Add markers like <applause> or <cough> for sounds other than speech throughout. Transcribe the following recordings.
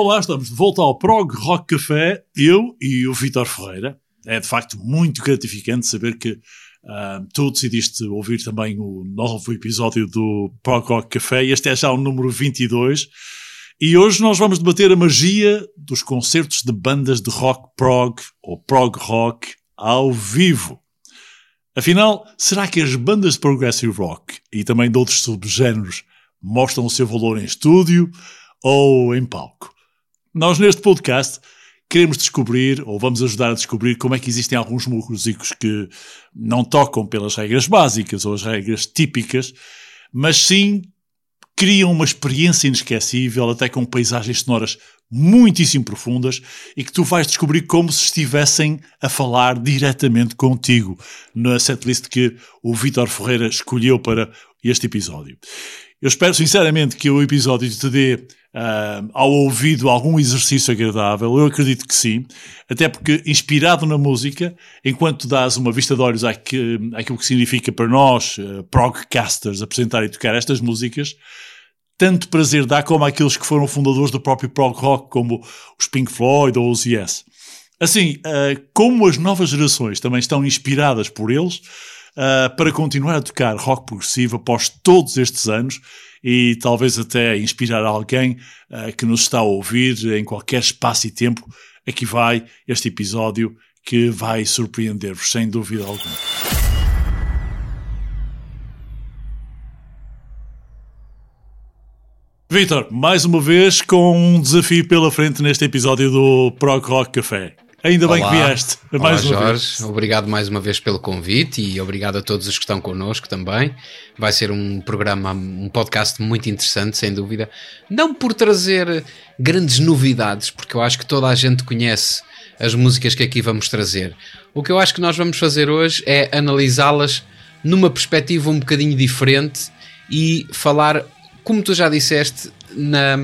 Olá, estamos de volta ao Prog Rock Café, eu e o Vitor Ferreira. É de facto muito gratificante saber que uh, tu decidiste ouvir também o novo episódio do Prog Rock Café. Este é já o número 22. E hoje nós vamos debater a magia dos concertos de bandas de rock prog ou prog rock ao vivo. Afinal, será que as bandas de progressive rock e também de outros subgéneros mostram o seu valor em estúdio ou em palco? Nós, neste podcast, queremos descobrir, ou vamos ajudar a descobrir, como é que existem alguns músicos que não tocam pelas regras básicas ou as regras típicas, mas sim criam uma experiência inesquecível, até com paisagens sonoras muitíssimo profundas e que tu vais descobrir como se estivessem a falar diretamente contigo na setlist que o Vitor Ferreira escolheu para este episódio. Eu espero sinceramente que o episódio te dê uh, ao ouvido algum exercício agradável. Eu acredito que sim, até porque inspirado na música, enquanto dás uma vista de olhos àquilo, que significa para nós, uh, progcasters, apresentar e tocar estas músicas, tanto prazer dá como aqueles que foram fundadores do próprio prog rock, como os Pink Floyd ou os Yes. Assim, uh, como as novas gerações também estão inspiradas por eles, uh, para continuar a tocar rock progressivo após todos estes anos e talvez até inspirar alguém uh, que nos está a ouvir em qualquer espaço e tempo. Aqui vai este episódio que vai surpreender-vos, sem dúvida alguma. Vitor, mais uma vez com um desafio pela frente neste episódio do Prog Rock Café. Ainda Olá. bem que vieste. Mais Olá, Jorge. Vez. Obrigado mais uma vez pelo convite e obrigado a todos os que estão connosco também. Vai ser um programa, um podcast muito interessante, sem dúvida. Não por trazer grandes novidades, porque eu acho que toda a gente conhece as músicas que aqui vamos trazer. O que eu acho que nós vamos fazer hoje é analisá-las numa perspectiva um bocadinho diferente e falar, como tu já disseste, na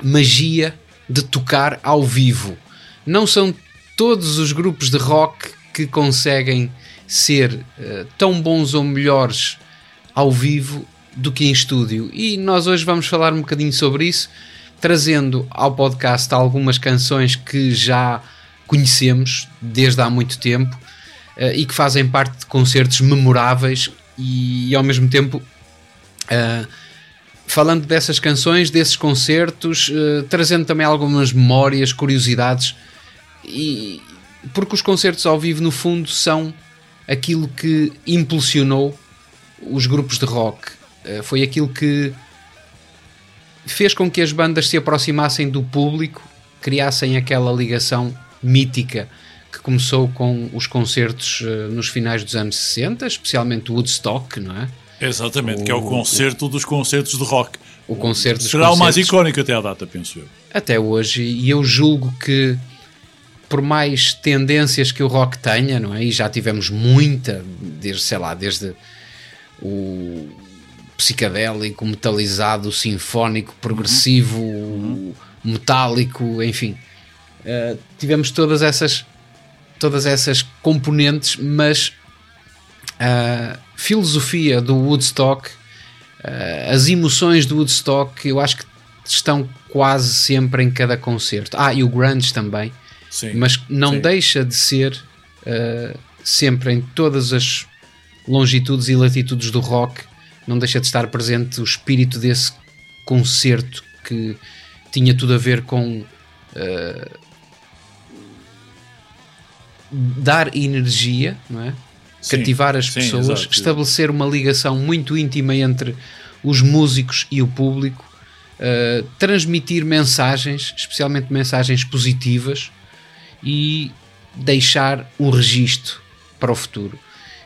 magia de tocar ao vivo não são todos os grupos de rock que conseguem ser uh, tão bons ou melhores ao vivo do que em estúdio. E nós hoje vamos falar um bocadinho sobre isso, trazendo ao podcast algumas canções que já conhecemos desde há muito tempo uh, e que fazem parte de concertos memoráveis e, e ao mesmo tempo. Uh, falando dessas canções, desses concertos, trazendo também algumas memórias, curiosidades e, porque os concertos ao vivo, no fundo, são aquilo que impulsionou os grupos de rock. Uh, foi aquilo que fez com que as bandas se aproximassem do público, criassem aquela ligação mítica que começou com os concertos uh, nos finais dos anos 60, especialmente Woodstock, não é? Exatamente, o, que é o concerto o, dos concertos de rock. O concerto Será o mais icónico até à data, penso eu. Até hoje, e eu julgo que por mais tendências que o rock tenha, não é? E já tivemos muita, desde, sei lá, desde o psicadélico, metalizado, sinfónico, progressivo, uhum. metálico, enfim. Uh, tivemos todas essas todas essas componentes, mas a filosofia do Woodstock, uh, as emoções do Woodstock, eu acho que estão quase sempre em cada concerto. Ah, e o grunge também Sim, mas não sim. deixa de ser uh, sempre em todas as longitudes e latitudes do rock, não deixa de estar presente o espírito desse concerto que tinha tudo a ver com uh, dar energia, não é? Sim, cativar as pessoas, exato, estabelecer uma ligação muito íntima entre os músicos e o público, uh, transmitir mensagens, especialmente mensagens positivas, e deixar um registro para o futuro.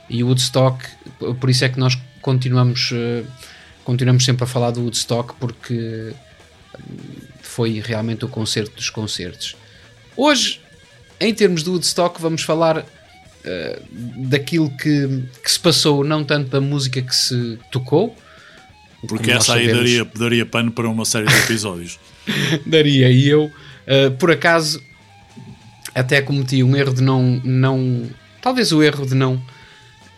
E o Woodstock, por isso é que nós continuamos, uh, continuamos sempre a falar do Woodstock, porque foi realmente o concerto dos concertos. Hoje, em termos do Woodstock, vamos falar uh, daquilo que, que, se passou, não tanto da música que se tocou. Porque essa aí daria, daria pano para uma série de episódios. <laughs> daria, e eu, uh, por acaso, até cometi um erro de não, não talvez o erro de não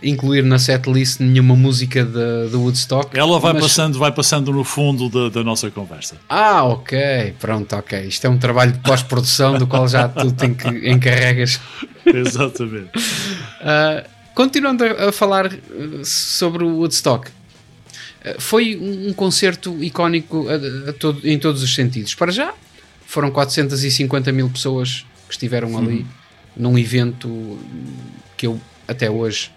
incluir na setlist nenhuma música do Woodstock. Ela vai, mas... passando, vai passando no fundo da, da, nossa conversa. Ah, ok. Pronto, ok. Isto é um trabalho de pós-produção do qual já tu que encarregas. <laughs> Exatamente. uh, continuando a, a, falar ah, sobre o Woodstock. Uh, foi um concerto icónico a, a todo, em todos os sentidos. Para já, foram 450 mil pessoas que estiveram ali uhum. num evento que eu até hoje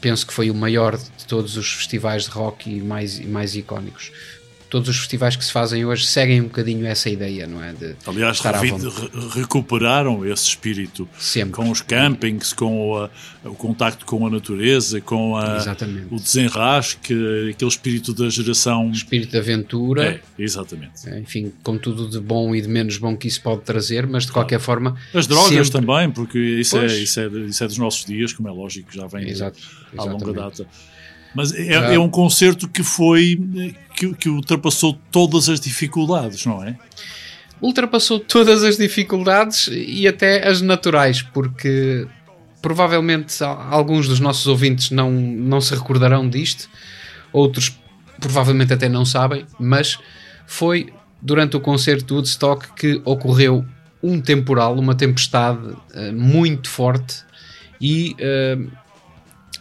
penso que foi o maior de todos os festivais de rock e mais, mais icónicos. Todos os festivais que se fazem hoje seguem um bocadinho essa ideia, não é? De Aliás, recuperaram esse espírito Sempre. com os campings, com a, o contacto com a natureza, com a, o desenrasque, aquele espírito da geração. Espírito de aventura. É, exatamente. É, enfim, com tudo de bom e de menos bom que isso pode trazer, mas de qualquer forma. As drogas sempre... também, porque isso é, isso, é, isso é dos nossos dias, como é lógico, já vem Exato, à longa data. Mas é, é, um concerto que foi que, que ultrapassou todas as dificuldades, não é? Ultrapassou todas as dificuldades e até as naturais, porque provavelmente alguns dos nossos ouvintes não, não se recordarão disto, outros provavelmente até não sabem, mas foi durante o concerto do Woodstock que ocorreu um temporal, uma tempestade uh, muito forte e uh,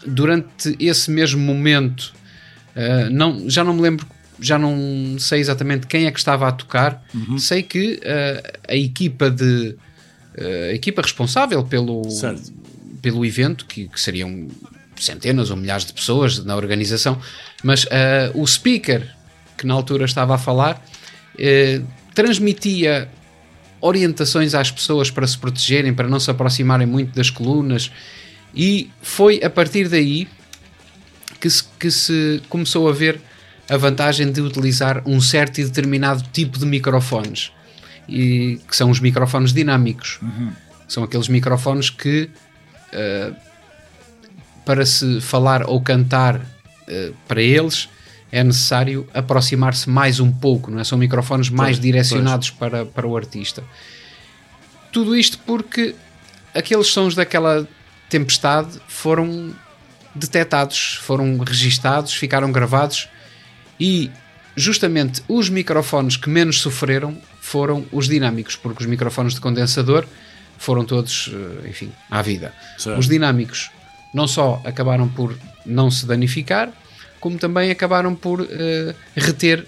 durante esse mesmo momento, uh, não, já não me lembro, já não sei exatamente quem é que estava a tocar. Uhum. Sei que uh, a equipa de uh, a equipa responsável pelo, pelo evento, que, que, seriam centenas ou milhares de pessoas na organização, mas o speaker que na altura estava a falar transmitia orientações às pessoas para se protegerem, para não se aproximarem muito das colunas e foi a partir daí que se, que se começou a ver a vantagem de utilizar um certo e determinado tipo de microfones, e, que são os microfones dinâmicos. Uhum. São aqueles microfones que, uh, para se falar ou cantar uh, para eles, é necessário aproximar-se mais um pouco, não é? São microfones mais pois, direcionados pois. Para, para o artista. Tudo isto porque aqueles sons daquela tempestade foram detectados, foram registados, ficaram gravados e justamente os microfones que menos sofreram foram os dinâmicos, porque os microfones de condensador foram todos, eh, enfim, à vida. Certo. Os dinâmicos não só acabaram por não se danificar, como também acabaram por uh, reter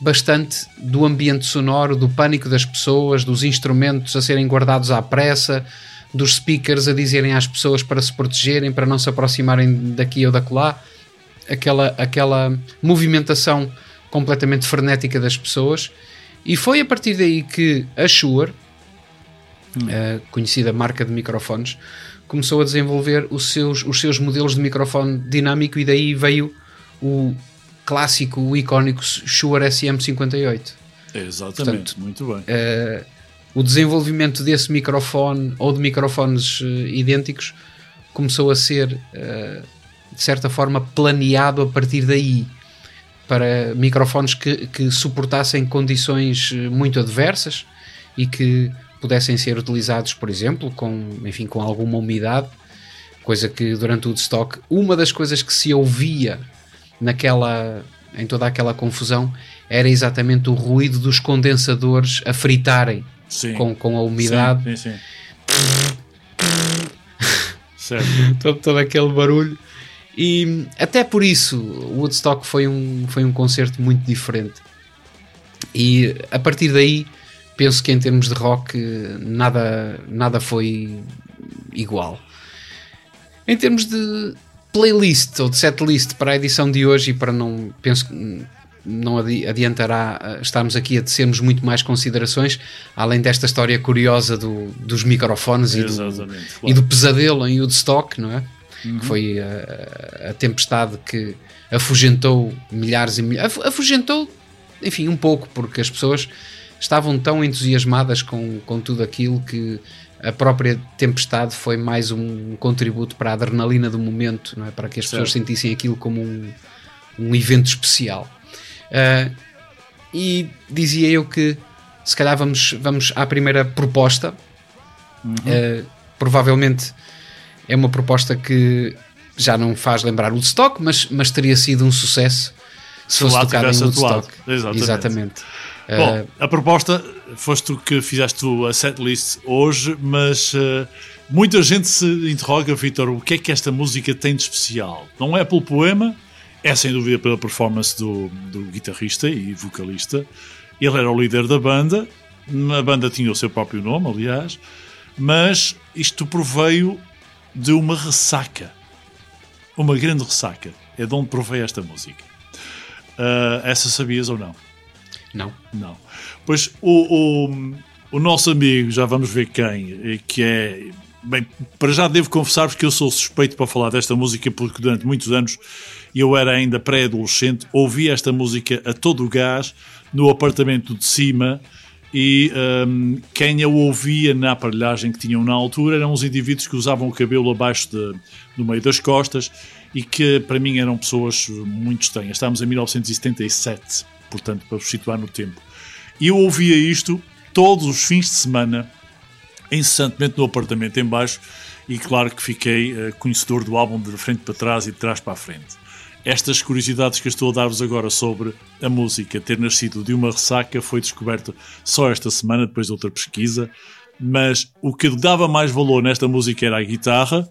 bastante do ambiente sonoro, do pânico das pessoas, dos instrumentos a serem guardados à pressa, dos speakers a dizerem às pessoas para se protegerem, para não se aproximarem daqui ou daquela, aquela, aquela movimentação completamente frenética das pessoas. E foi a partir daí que a Shure, hum. a conhecida marca de microfones, começou a desenvolver os seus, os seus modelos de microfone dinâmico e daí veio o clássico, o icónico Shure SM58. Exatamente, Portanto, muito bem. Uh, o desenvolvimento desse microfone ou de microfones uh, idênticos começou a ser, uh, de certa forma, planeado a partir daí para microfones que, que suportassem condições eh, muito adversas e que pudessem ser utilizados, por exemplo, com, enfim, com alguma umidade, coisa que durante o stock, uma das coisas que se ouvia naquela em toda aquela confusão era exatamente o ruído dos condensadores a fritarem sim. Com, com a umidade. Sim, sim, <laughs> certo. todo, todo aquele barulho. E até por isso o Woodstock foi um, foi um concerto muito diferente. E a partir daí penso que em termos de rock nada, nada foi igual. Em termos de playlist ou de setlist para a edição de hoje e para não penso não adiantará eh, estarmos aqui a tecermos muito mais considerações, além desta história curiosa do, dos microfones e do, claro. e do, pesadelo em Woodstock, não é? Uhum. Que foi a, eh, a, tempestade que afugentou milhares e milhares. Afugentou, enfim, um pouco, porque as pessoas estavam tão entusiasmadas com, com tudo aquilo que a própria tempestade foi mais um contributo para a adrenalina do momento, não é? Para que as certo. pessoas sentissem aquilo como um, um evento especial. Uh, e dizia eu que se calhar vamos, vamos à primeira proposta. Uhum. Uh, provavelmente é uma proposta que já não faz lembrar o stock, mas, mas teria sido um sucesso se fosse tocado em Woodstock. Exatamente. Exatamente. Bom, Eh, a proposta, foste tu que fizeste a setlist hoje, mas eh, muita gente se interroga, Vitor, o que é que esta música tem de especial? Não é pelo poema, é sem dúvida pela performance do, do guitarrista e vocalista. Ele era o líder da banda, a banda tinha o seu próprio nome, aliás, mas isto proveio de uma ressaca. Uma grande ressaca. É de onde proveio esta música. Ah, essa sabias ou não? não. Não. Pois o, o, o nosso amigo, já vamos ver quem, eh, que é. Bem, para já devo confessar-vos que eu sou suspeito para falar desta música, porque durante muitos anos eu era ainda pré-adolescente, ouvia esta música a todo o gás no apartamento de cima e hum, quem a ouvia na aparelhagem que tinham na altura eram os indivíduos que usavam o cabelo abaixo de, no meio das costas e que para mim eram pessoas muito estranhas. Estávamos em 1977, portanto, para vos situar no tempo. E eu ouvia isto todos os fins de semana, incessantemente no apartamento em baixo, e claro que fiquei eh, conhecedor do álbum de frente para trás e de trás para a frente. Estas curiosidades que eu estou a dar-vos agora sobre a música ter nascido de uma ressaca foi descoberto só esta semana, depois de outra pesquisa, mas o que dava mais valor nesta música era a guitarra,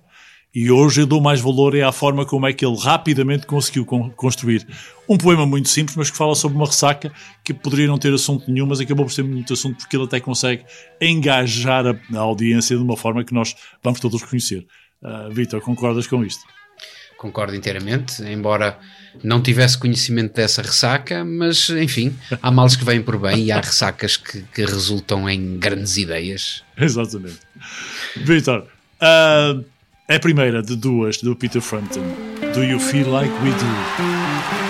e hoje eu dou mais valor é à forma como é que ele rapidamente conseguiu con- construir um poema muito simples, mas que fala sobre uma ressaca que poderia não ter assunto nenhum, mas acabou por ter muito assunto porque ele até consegue engajar a, a audiência de uma forma que nós vamos todos conhecer. Ah, Vitor, concordas com isto? Concordo inteiramente, embora não tivesse conhecimento dessa ressaca, mas enfim, há males que vêm por bem e há ressacas que, que resultam em grandes ideias. <laughs> Exatamente. Vitor, ah, é a primeira de duas do Peter Frampton. Do You Feel Like We Do?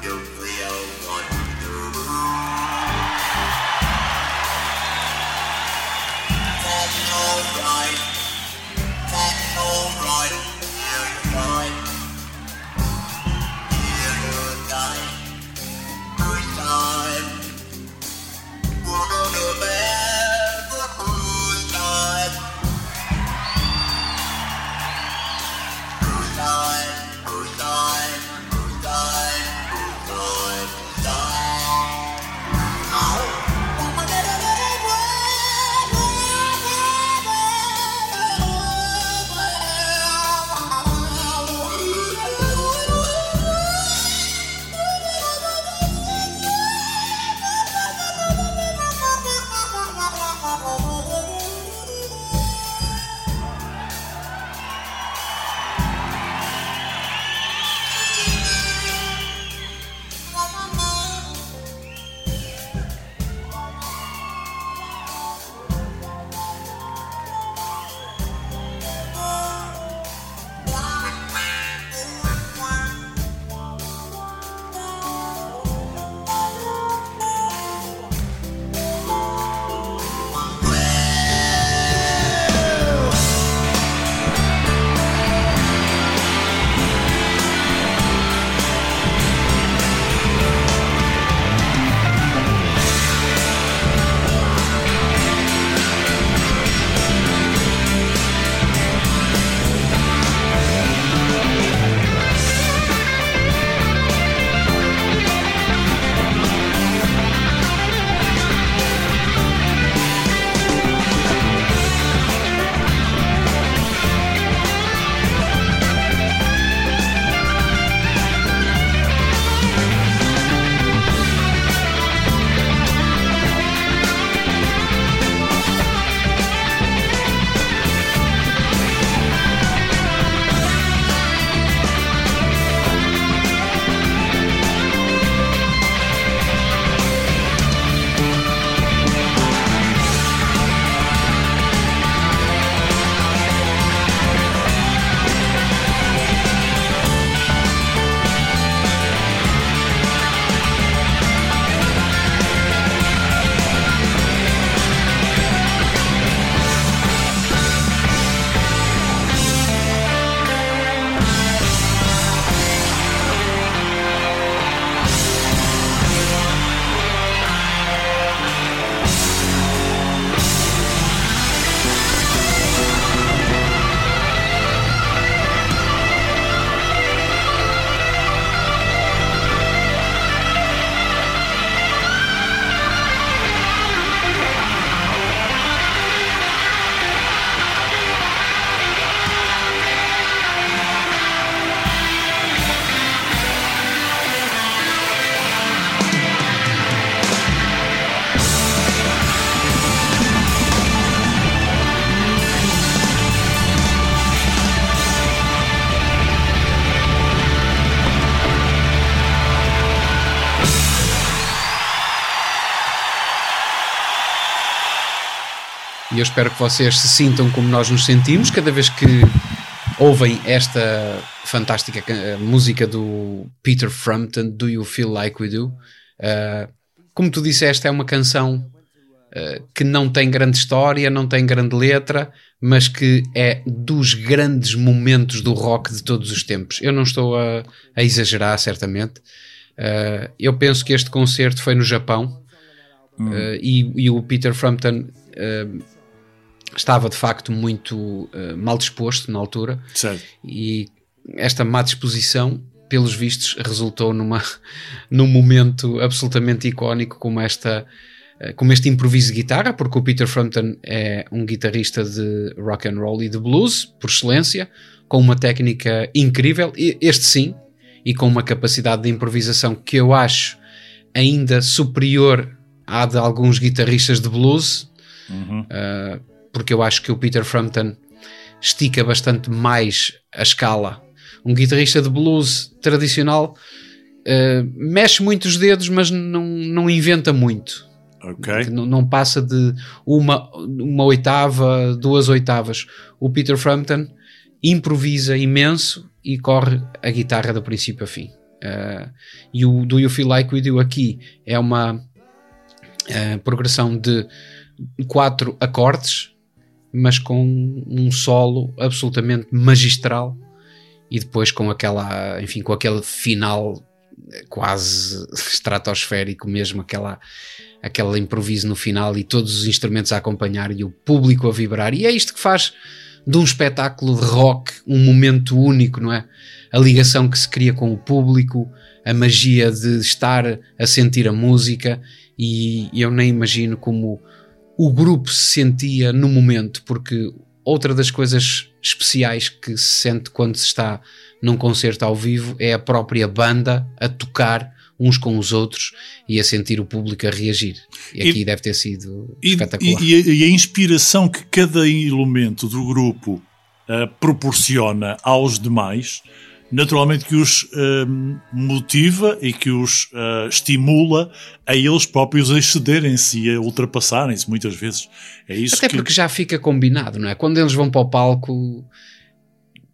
Yo. E eu espero que vocês se sintam como nós nos sentimos cada vez que ouvem esta fantástica música do Peter Frampton, Do You Feel Like We Do? Uh, como tu disseste, é uma canção uh, que não tem grande história, não tem grande letra, mas que é dos grandes momentos do rock de todos os tempos. Eu não estou a, a exagerar, certamente. Uh, eu penso que este concerto foi no Japão hum. e, e, o Peter Frampton estava de facto muito uh, mal disposto na altura certo. e esta má disposição pelos vistos resultou numa <laughs> num momento absolutamente icónico como esta uh, como este improviso de guitarra porque o Peter Frampton é um guitarrista de rock and roll e de blues por excelência com uma técnica incrível este sim e com uma capacidade de improvisação que eu acho ainda superior à de alguns guitarristas de blues uhum. uh, porque eu acho que o Peter Frampton estica bastante mais a escala. Um guitarrista de blues tradicional uh, mexe muito os dedos, mas não, não inventa muito. Okay. Não, não, passa de uma, uma oitava, duas oitavas. O Peter Frampton improvisa imenso e corre a guitarra do princípio a fim. Uh, e o Do You Feel Like We Do aqui é uma uh, progressão de quatro acordes mas com um solo absolutamente magistral e depois com aquela, enfim, com aquele final quase <laughs> estratosférico mesmo, aquela aquele improviso no final e todos os instrumentos a acompanhar e o público a vibrar. E é isto que faz de um espetáculo de rock um momento único, não é? A ligação que se cria com o público, a magia de estar a sentir a música e eu nem imagino como o grupo se sentia no momento, porque outra das coisas especiais que se sente quando se está num concerto ao vivo é a própria banda a tocar uns com os outros e a sentir o público a reagir. E aqui e, deve ter sido e, espetacular. E, e, a inspiração que cada elemento do grupo uh, proporciona aos demais naturalmente que os uh, motiva e que os uh, estimula a eles próprios a excederem-se e a ultrapassarem-se muitas vezes. É isso Até que... porque já fica combinado, não é? Quando eles vão para o palco,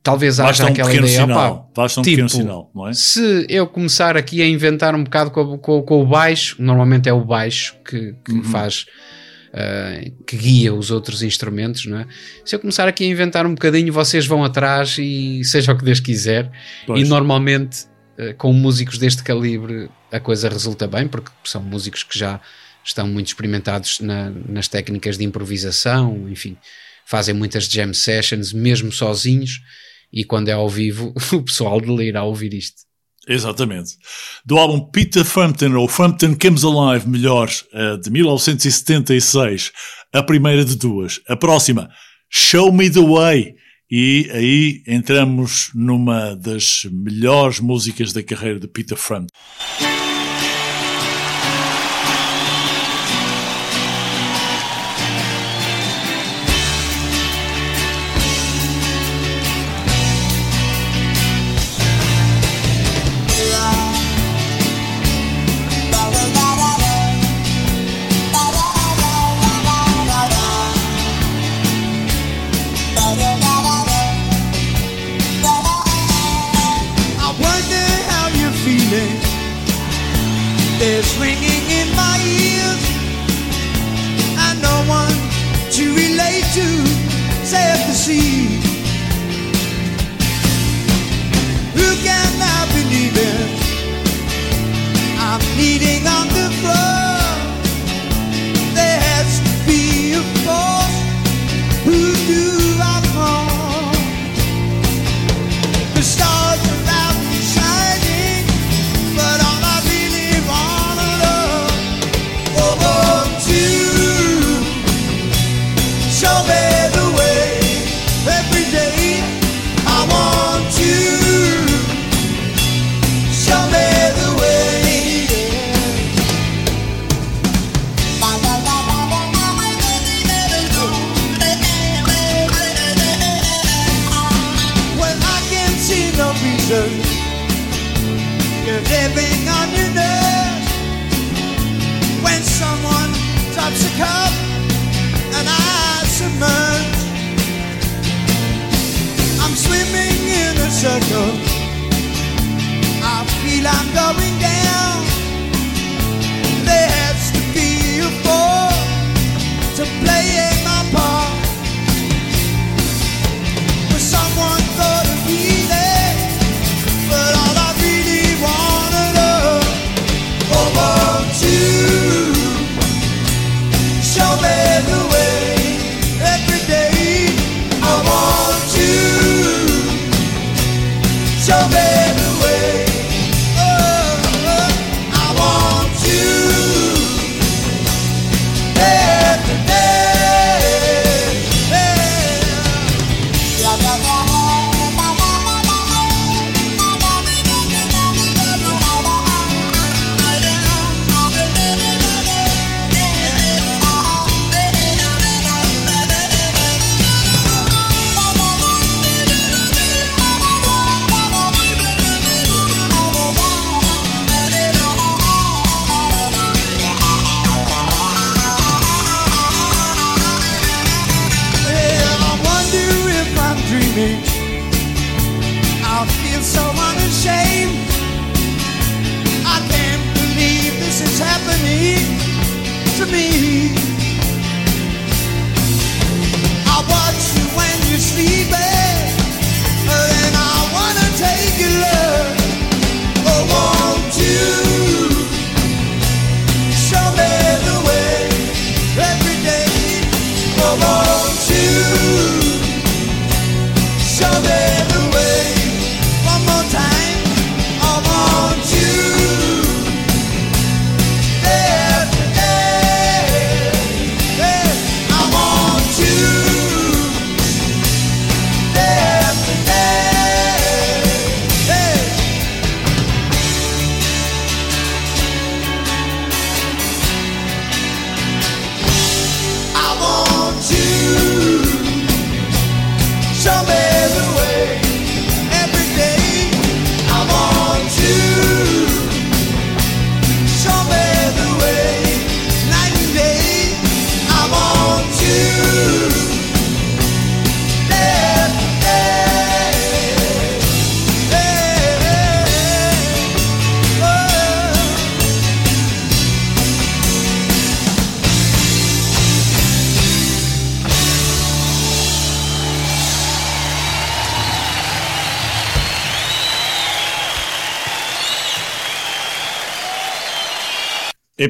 talvez haja um aquela ideia. Sinal, basta um tipo, pequeno sinal, não é? Se eu começar aqui a inventar um bocado com, com, com o baixo, normalmente é o baixo que, que uhum. faz uh, que guia os outros instrumentos, não é? Se eu começar aqui a inventar um bocadinho, vocês vão atrás e seja o que Deus quiser. Pois. E normalmente, uh, com músicos deste calibre, a coisa resulta bem, porque são músicos que já estão muito experimentados na, nas técnicas de improvisação, enfim, fazem muitas jam sessions, mesmo sozinhos, e quando é ao vivo, <laughs> o pessoal delira a ouvir isto. Exatamente. Do álbum Peter Frampton, ou Frampton Comes Alive, melhor, eh, de 1976, a primeira de duas. A próxima, Show Me the Way. E aí entramos numa das melhores músicas da carreira de Peter Frampton.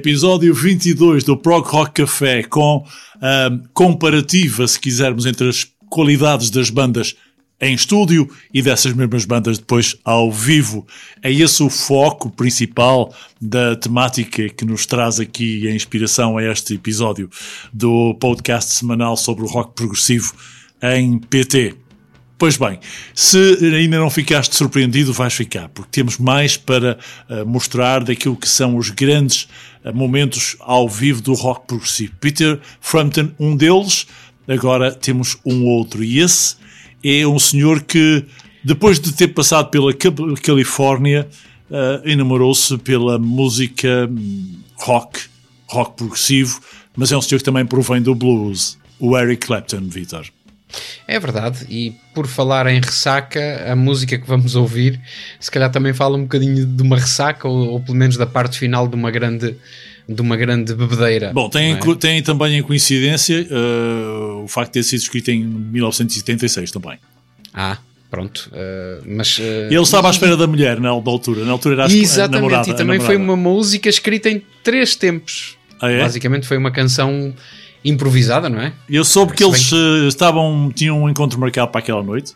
Episódio 22 do Prog Rock Café com ahm, comparativa, se quisermos, entre as qualidades das bandas em estúdio e dessas mesmas bandas depois ao vivo. É esse o foco principal da temática que nos traz aqui a inspiração a este episódio do podcast semanal sobre o rock progressivo em PT. Pois bem, se ainda não ficaste surpreendido, vais ficar, porque temos mais para eh, mostrar daquilo que são os grandes momentos ao vivo do rock progressivo. Peter Frampton, um deles, agora temos um outro, e esse é um senhor que, depois de ter passado pela Ca- Califórnia, eh, enamorou-se pela música hum, rock, rock progressivo, mas é um senhor que também provém do blues, o Eric Clapton, Vitor. É verdade, e por falar em ressaca, a música que vamos ouvir, se calhar também fala um bocadinho de uma ressaca, ou, ou pelo menos da parte final de uma grande, de uma grande bebedeira. Bom, tem, é? tem também em coincidência eh, o facto de ter sido escrito em 1976 também. Ah, pronto. eh, mas, eh, Ele estava à espera da mulher na, na altura. Na altura era a Exatamente, namorada, e também foi uma música escrita em três tempos. Ah, é? Basicamente foi uma canção improvisada, não é? Eu soube que eles eh, estavam, tinham um encontro marcado para aquela noite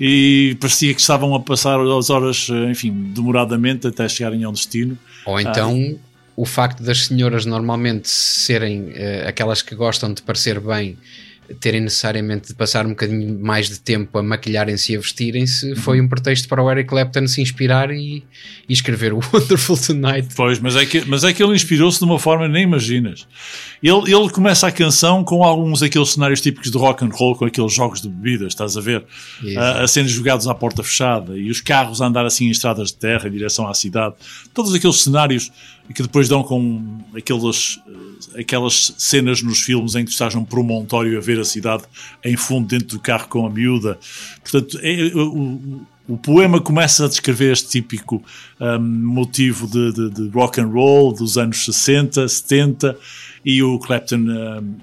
e parecia que estavam a passar as horas, eh, enfim, demoradamente até chegarem ao destino. Ou então o facto das senhoras normalmente serem eh, aquelas que gostam de parecer bem, terem necessariamente de passar um bocadinho mais de tempo a maquilharem-se e a vestirem-se, Uhum. foi um pretexto para o Eric Clapton se inspirar e, e escrever o <laughs> Wonderful Tonight. Pois, mas é que, mas é que ele inspirou-se de uma forma que nem imaginas. Ele, ele começa a canção com alguns daqueles cenários típicos de rock and roll, com aqueles jogos de bebidas, estás a ver? A, a serem jogados à porta fechada e os carros a andar assim em estradas de terra em direção à cidade. Todos aqueles cenários e que depois dão com aquelas, eh, aquelas cenas nos filmes em que tu estás num promontório a ver a cidade em fundo dentro do carro com a miúda. Portanto, é, o, o poema começa a descrever este típico um, motivo de, de, de, rock and roll dos anos 60, 70 e o Clapton um,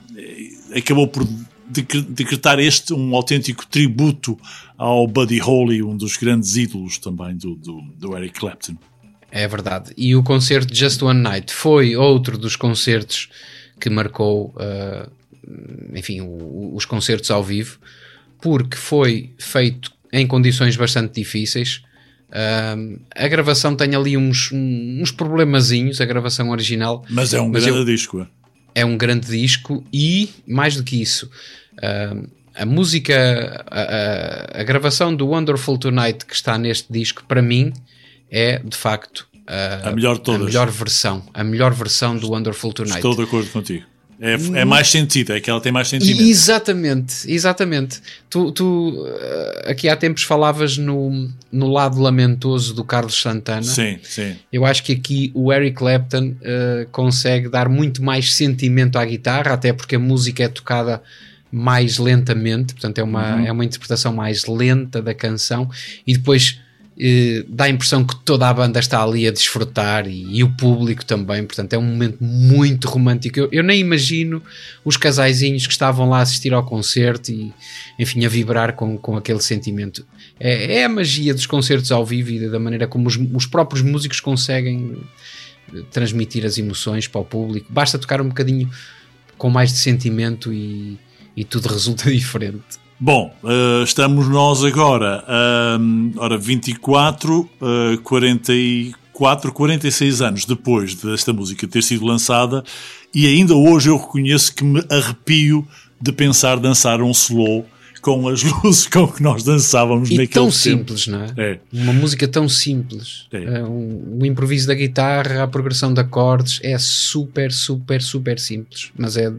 acabou por decretar este um autêntico tributo ao Buddy Holly, um dos grandes ídolos também do, do, do Eric Clapton. É verdade. E o concerto Just One Night foi outro dos concertos que marcou, uh, enfim, o, os concertos ao vivo, porque foi feito em condições bastante difíceis. Uh, a gravação tem ali uns, uns problemazinhos, a gravação original. Mas é um grande eu, disco. É? é um grande disco e, mais do que isso, uh, a música, a, a, a, gravação do Wonderful Tonight que está neste disco, para mim, é de facto a, a melhor, a melhor versão, a melhor versão do Wonderful Tonight. Estou de acordo contigo. É, é, mais sentido, é que ela tem mais sentimento. Exatamente, exatamente. Tu, tu eh, aqui há tempos falavas no, no lado lamentoso do Carlos Santana. Sim, sim. Eu acho que aqui o Eric Clapton uh, consegue dar muito mais sentimento à guitarra, até porque a música é tocada mais lentamente, portanto é uma, uhum. é uma interpretação mais lenta da canção e depois dá a impressão que toda a banda está ali a desfrutar e, e o público também, portanto é um momento muito romântico. Eu, eu, nem imagino os casaizinhos que estavam lá a assistir ao concerto e, enfim, a vibrar com, com aquele sentimento. É, é a magia dos concertos ao vivo e da maneira como os, os próprios músicos conseguem eh, transmitir as emoções para o público. Basta tocar um bocadinho com mais de sentimento e, e tudo <laughs> resulta diferente. Bom, uh, estamos nós agora, uh, ora, 24, uh, 44, 46 anos depois desta música ter sido lançada e ainda hoje eu reconheço que me arrepio de pensar dançar um slow com as <laughs> luzes com que nós dançávamos e naquele tão tempo. simples, não é? é? Uma música tão simples. É. Uh, um, o improviso da guitarra, a progressão de acordes é super, super, super simples, mas é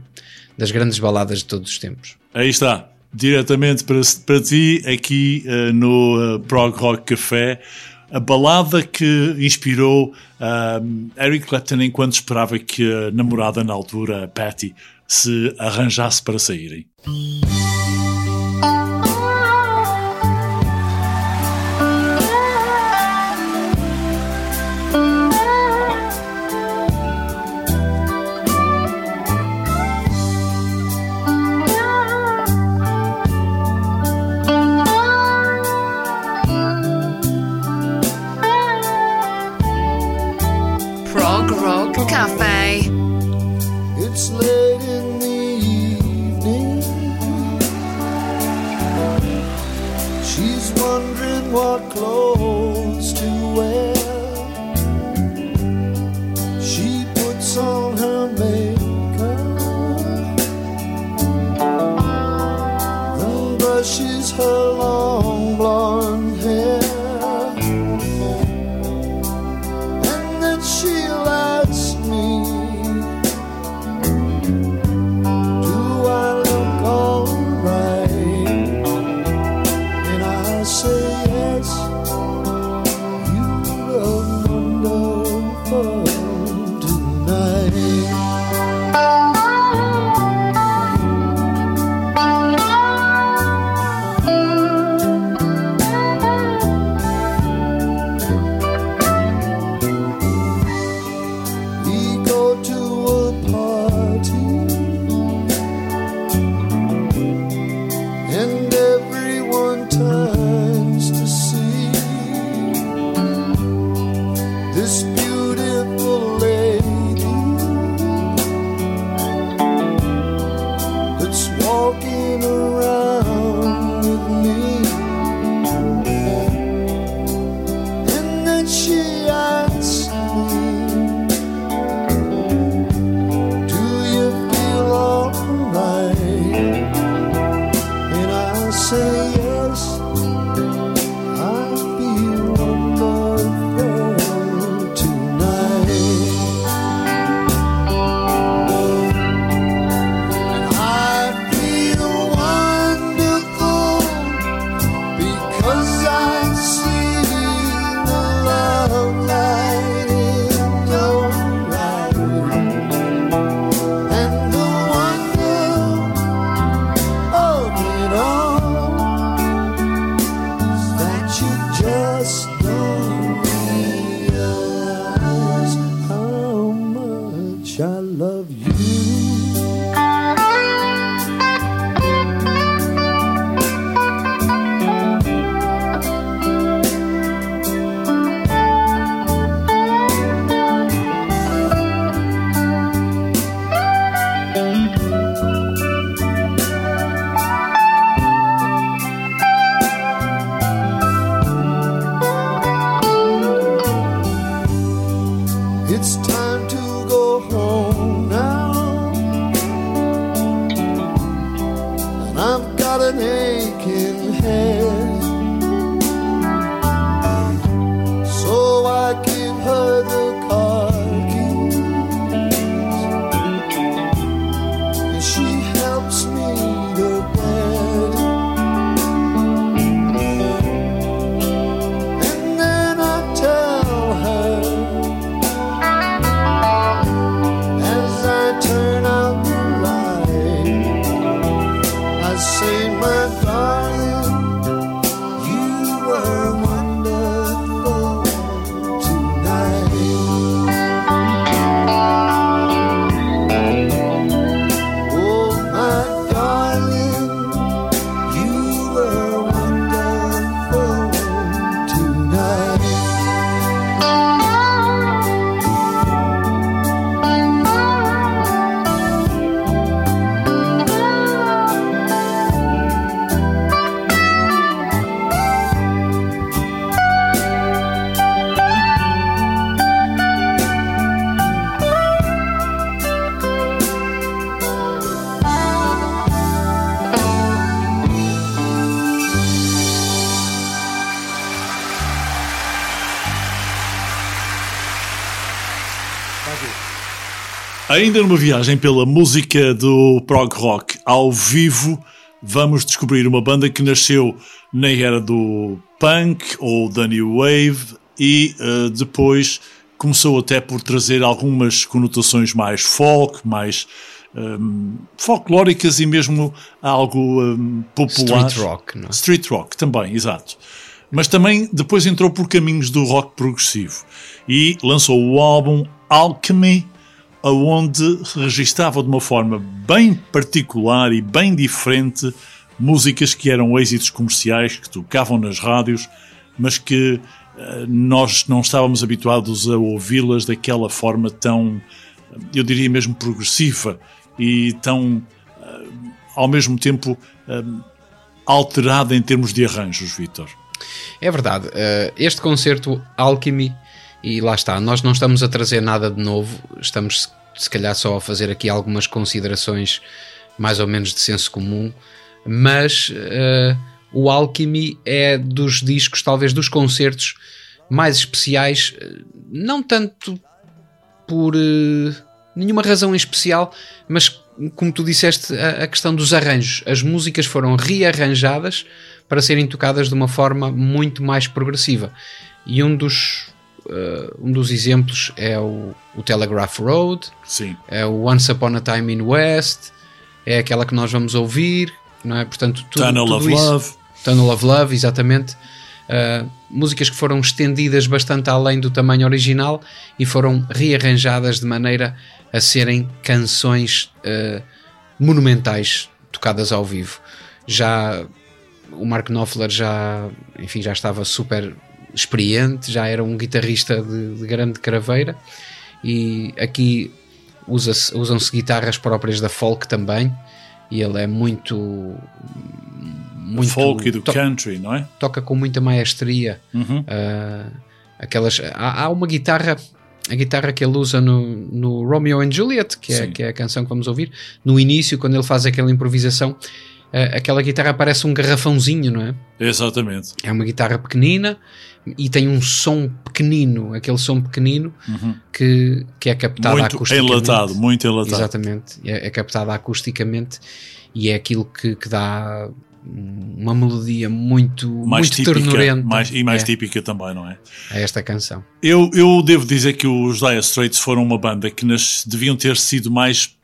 das grandes baladas de todos os tempos. Aí está diretamente para, para ti aqui uh, no uh, Prog Rock Café. A balada que inspirou uh, Eric Clapton enquanto esperava que a namorada na altura, Patty, se arranjasse para saírem. Aching head. Ainda numa viagem pela música do prog rock ao vivo, vamos descobrir uma banda que nasceu na era do punk ou da new wave e uh, depois começou até por trazer algumas conotações mais folk, mais um, folclóricas e mesmo algo um, popular. Street rock, não é? Street rock também, exato. Mas também depois entrou por caminhos do rock progressivo e lançou o álbum Alchemy, onde registava de uma forma bem particular e bem diferente músicas que eram êxitos comerciais, que tocavam nas rádios, mas que uh, nós não estávamos habituados a ouvi-las daquela forma tão, eu diria mesmo progressiva e tão, uh, ao mesmo tempo, uh, alterada em termos de arranjos, Vitor. É verdade. este concerto Alchemy, e lá está, nós não estamos a trazer nada de novo, estamos se calhar só a fazer aqui algumas considerações mais ou menos de senso comum, mas uh, o Alchemy é dos discos, talvez dos concertos mais especiais, não tanto por uh, nenhuma razão em especial, mas como tu disseste, a, a, questão dos arranjos. As músicas foram rearranjadas para serem tocadas de uma forma muito mais progressiva. E um dos, uh, um dos exemplos é o, o, Telegraph Road, Sim. é o Once Upon a Time in West, é aquela que nós vamos ouvir, não é? Portanto, tudo, Tunnel tudo of isso, Love. Tunnel of Love, exatamente. Uh, músicas que foram estendidas bastante além do tamanho original e foram rearranjadas de maneira a serem canções uh, monumentais tocadas ao vivo. Já o Mark Knopfler já, enfim, já estava super experiente, já era um guitarrista de, de grande craveira e aqui usa usam-se guitarras próprias da folk também e ele é muito muito folk e do country, não é? Toca com muita maestria. Uhum. Uh, aquelas há, há, uma guitarra a guitarra que ele usa no, no Romeo and Juliet, que é, que é a canção que vamos ouvir, no início, quando ele faz aquela improvisação, aquela guitarra parece um garrafãozinho, não é? Exatamente. É uma guitarra pequenina e tem um som pequenino, aquele som pequenino uhum. que, que é captado muito acusticamente. Enlatado, muito enlatado. Exatamente, é, é captado acusticamente e é aquilo que, que dá uma melodia muito, mais muito típica, ternurenta. Mais, e mais é, típica também, não é? A esta canção. Eu, eu devo dizer que os Dire Straits foram uma banda que nas, deviam ter sido mais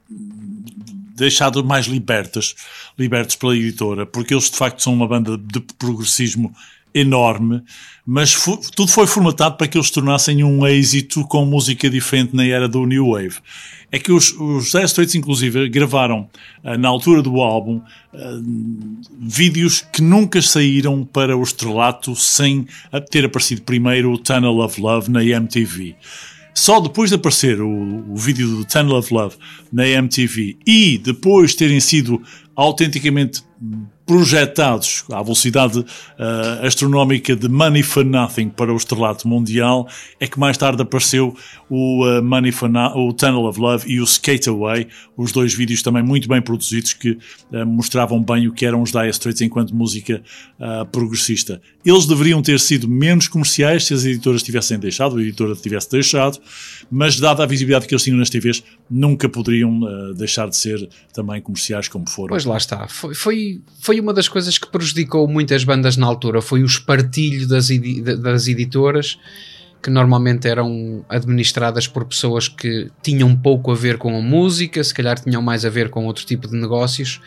deixado mais libertas, libertos pela editora, porque eles de facto são uma banda de progressismo enorme, mas tudo foi formatado para que eles se tornassem um êxito com música diferente na era do New Wave. É que os, os Dire Straits, inclusive, gravaram, uh, na altura do álbum, uh, vídeos que nunca saíram para o estrelato sem ter aparecido primeiro o Tunnel of Love na MTV. Só depois de aparecer o, o vídeo do Tunnel of Love na MTV e depois terem sido autenticamente projetados à velocidade uh, astronómica de Money for Nothing para o estrelato mundial, é que mais tarde apareceu o, uh, Money for no o Tunnel of Love e o Skate Away, os dois vídeos também muito bem produzidos que uh, mostravam bem o que eram os Dire Straits enquanto música progressista. Eles deveriam ter sido menos comerciais se as editoras tivessem deixado, a editora tivesse deixado, mas dada a visibilidade que eles tinham nas TVs, nunca poderiam deixar de ser também comerciais como foram. Pois lá está. Foi, foi, foi uma das coisas que prejudicou muitas bandas na altura, foi o espartilho das, edi das editoras, que normalmente eram administradas por pessoas que tinham pouco a ver com a música, se calhar tinham mais a ver com outro tipo de negócios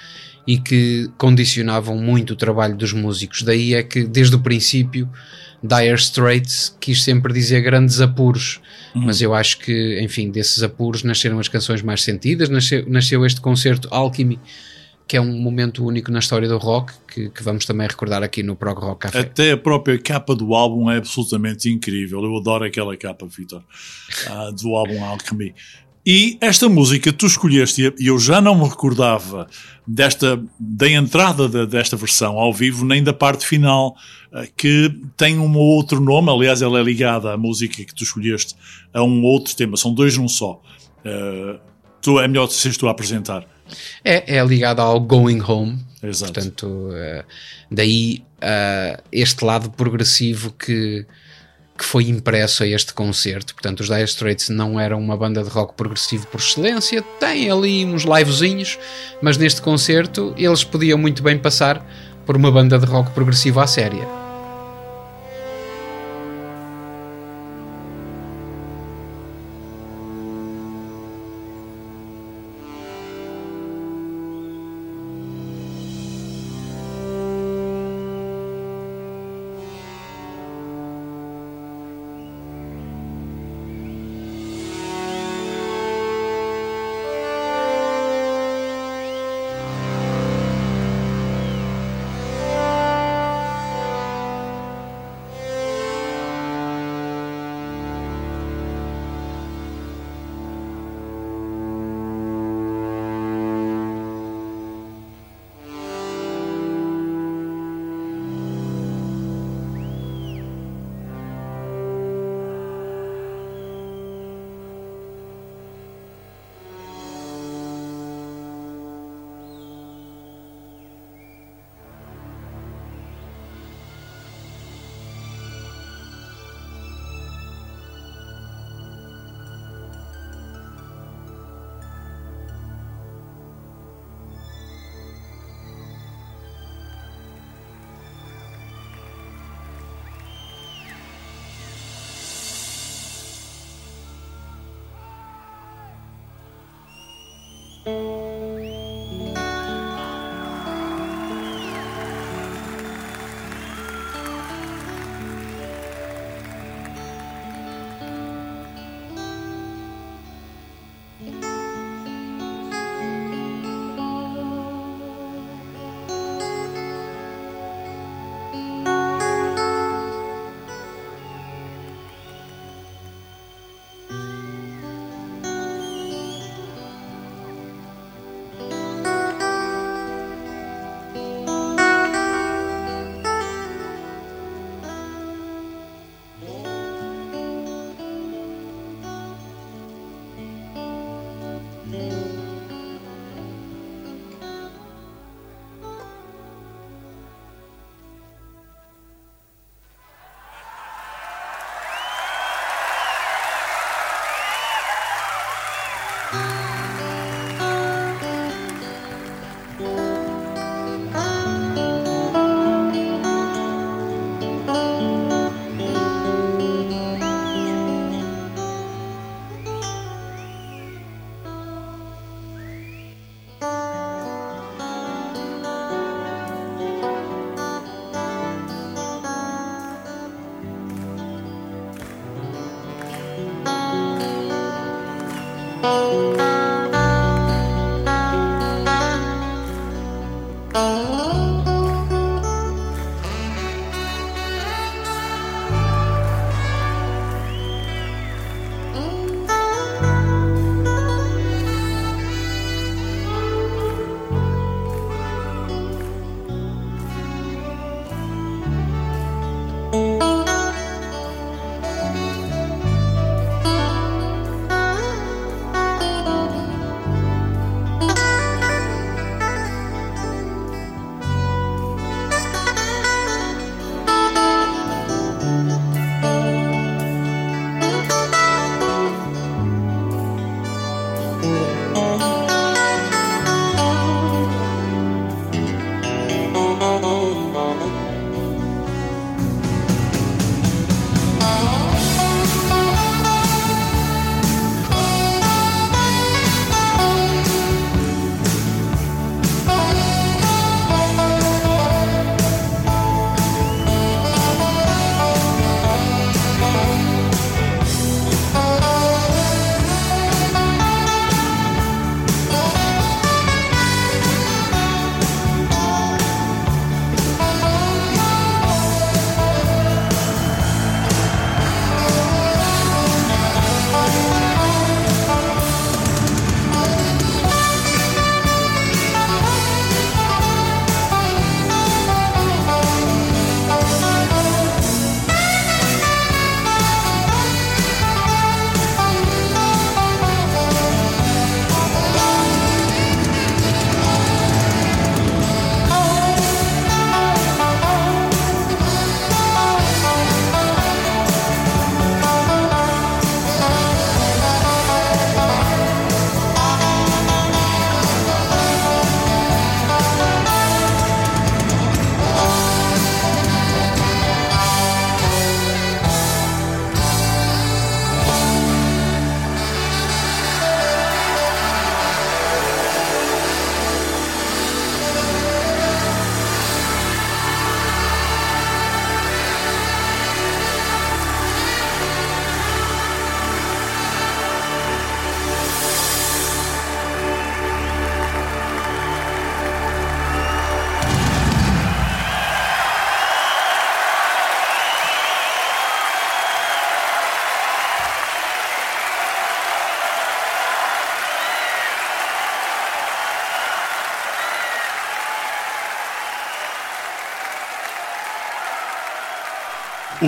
e que condicionavam muito o trabalho dos músicos. Daí é que, desde o princípio, Dire Straits quis sempre dizer grandes apuros, uhum. mas eu acho que, enfim, desses apuros nasceram as canções mais sentidas, nasceu, nasceu este concerto Alchemy que é um momento único na história do rock, que, que, vamos também recordar aqui no Prog Rock Café. Até a própria capa do álbum é absolutamente incrível. Eu adoro aquela capa, Vitor, uh, do álbum Alchemy. E esta música tu escolheste, e eu já não me recordava desta, da entrada de, desta versão ao vivo, nem da parte final, uh, que tem um outro nome. Aliás, ela é ligada à música que tu escolheste a um outro tema, são dois num só. Uh, tu, é melhor seres tu a apresentar. É, é ligado ao Going Home. Exato. Portanto, uh, daí uh, este lado progressivo que, que foi impresso a este concerto. Portanto, os Dire Straits não eram uma banda de rock progressivo por excelência, têm ali uns livezinhos, mas neste concerto eles podiam muito bem passar por uma banda de rock progressivo à séria.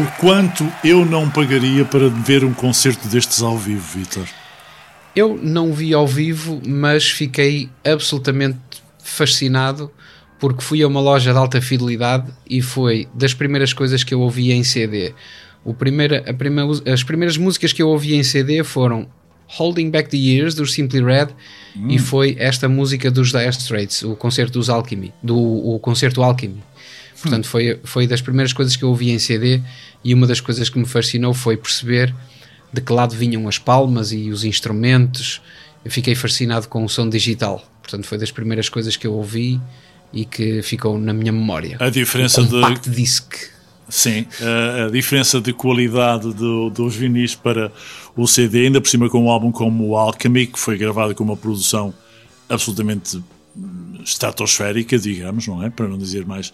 O quanto eu não pagaria para ver um concerto destes ao vivo, Vitor? Eu não vi ao vivo, mas fiquei absolutamente fascinado porque fui a uma loja de alta fidelidade e foi das primeiras coisas que eu ouvi em CD. O primeira, a primeira, as primeiras músicas que eu ouvi em CD foram Holding Back the Years dos Simply Red Hum. e foi esta música dos Dire Straits, o concerto dos Alchemy, do o concerto Alchemy. Portanto, foi, foi das primeiras coisas que eu ouvi em CD e uma das coisas que me fascinou foi perceber de que lado vinham as palmas e os instrumentos. Eu fiquei fascinado com o som digital. Portanto, foi das primeiras coisas que eu ouvi e que ficou na minha memória. A diferença o de- compact disc. Sim, a, a diferença de qualidade do- dos vinis para o CD, ainda por cima com um álbum como o Alchemy, que foi gravado com uma produção absolutamente estratosférica, digamos, não é? Para não dizer mais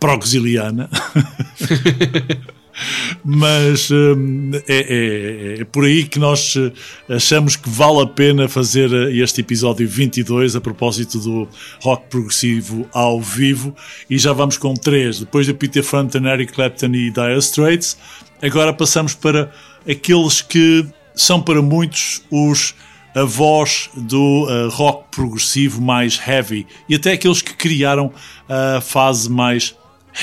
proxiliana. <laughs> Mas hum, é, é- é por aí que nós eh, achamos que vale a pena fazer eh, este episódio 22 a propósito do rock progressivo ao vivo e já vamos com três, depois de Peter Frampton, Eric Clapton e Dire Straits agora passamos para aqueles que são para muitos os avós do eh, rock progressivo mais heavy e até aqueles que criaram a fase mais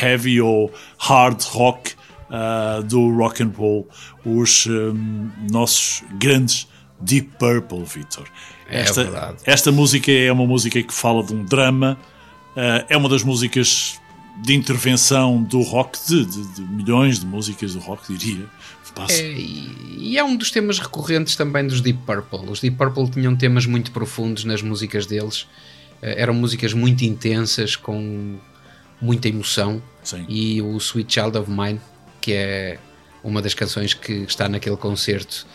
heavy ou hard rock ah, do rock and roll, os hum, nossos grandes Deep Purple, Vitor. É Esta, verdade. esta música é uma música que fala de um drama, ah, é uma das músicas de intervenção do rock, de, de- de milhões de músicas do rock, diria. É, e é um dos temas recorrentes também dos Deep Purple. Os Deep Purple tinham temas muito profundos nas músicas deles. Eh, Eram músicas muito intensas, com muita emoção. Sim. E o Sweet Child of Mine, que é uma das canções que está naquele concerto,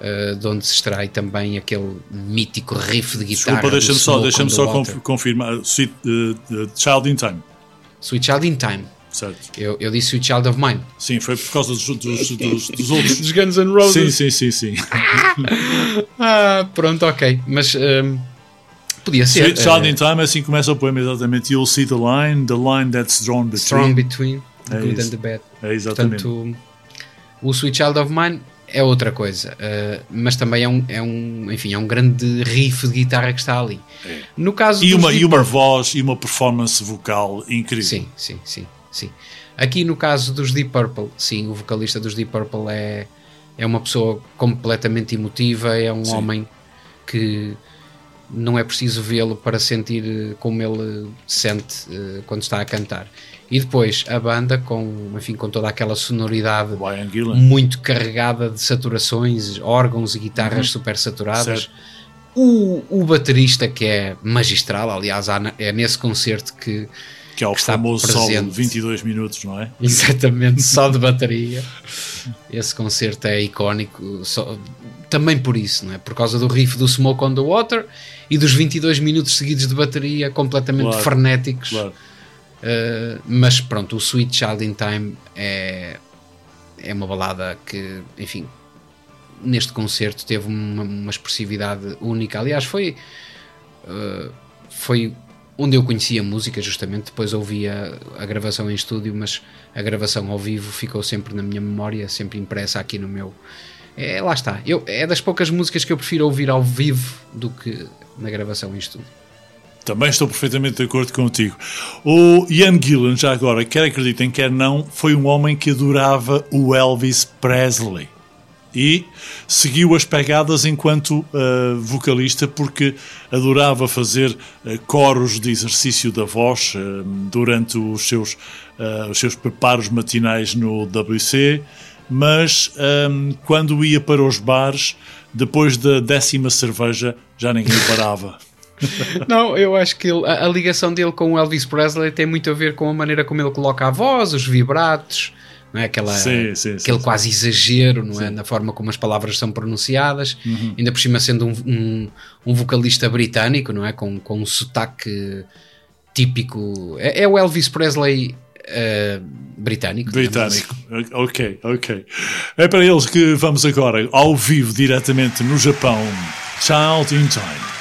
eh, de onde se extrai também aquele mítico riff de guitarra. Desculpa, deixa-me só, deixa só confirmar. Sweet, eh, Child in Time, Sweet Child in Time. Certo? Eu, eu disse Sweet Child of Mine. Sim, foi por causa dos, dos, dos, dos outros. <laughs> Dos Guns N' Roses. Sim, sim, sim, sim. <laughs> Ah, pronto, ok. Mas ehm, podia ser. Sweet Child eh, in Time, assim começa o poema exatamente. You'll see the line, the line that's drawn between. Strong Between the É Good isso. and the Bad. É exatamente. Portanto, o Sweet Child of Mine é outra coisa, eh, mas também é um, é um, enfim, é um grande riff de guitarra que está ali. No caso E uma, e uma voz e uma performance vocal incrível. Sim, sim, sim, sim. Aqui no caso dos Deep Purple, sim, o vocalista dos Deep Purple é, é uma pessoa completamente emotiva, é um Sim. homem que não é preciso vê-lo para sentir eh, como ele sente eh, quando está a cantar. E depois a banda com, enfim, com toda aquela sonoridade muito carregada de saturações, órgãos e guitarras super saturadas. Uhum. O, o baterista que é magistral, aliás, é nesse concerto que Que é o que famoso solo de presente. 22 minutos, não é? <laughs> Exatamente, só de bateria. Esse concerto é icónico, só- também por isso, não é? Por causa do riff do Smoke on the Water e dos 22 minutos seguidos de bateria completamente Claro, frenéticos. Claro. Uh, mas pronto, o Sweet Child in Time é, é uma balada que, enfim, neste concerto teve uma, uma expressividade única. Aliás, foi, uh, foi onde eu conhecia a música, justamente. Depois ouvia a gravação em estúdio, mas a gravação ao vivo ficou sempre na minha memória, sempre impressa aqui no meu. É, lá está. Eu, é das poucas músicas que eu prefiro ouvir ao vivo do que na gravação em estúdio. Também estou perfeitamente de acordo contigo. O Ian Gillan, já agora, quer acreditem, quer não, foi um homem que adorava o Elvis Presley. E seguiu as pegadas enquanto ah, vocalista, porque adorava fazer ah, coros de exercício da voz ah, durante os seus, os seus preparos matinais no WC. Mas ah, quando ia para os bares, depois da décima cerveja, já ninguém parava. <laughs> Não, eu acho que ele- a, a ligação dele com o Elvis Presley tem muito a ver com a maneira como ele coloca a voz, os vibratos, não é? Aquela, Sim, sim, aquele sim. quase exagero, não é? Na forma como as palavras são pronunciadas, Uhum. ainda por cima sendo um, um, um vocalista britânico, não é? Com, com um sotaque típico. É, é o Elvis Presley eh, britânico. digamos assim. Britânico. Ok, ok. É para eles que vamos agora, ao vivo, diretamente no Japão. Child in Time.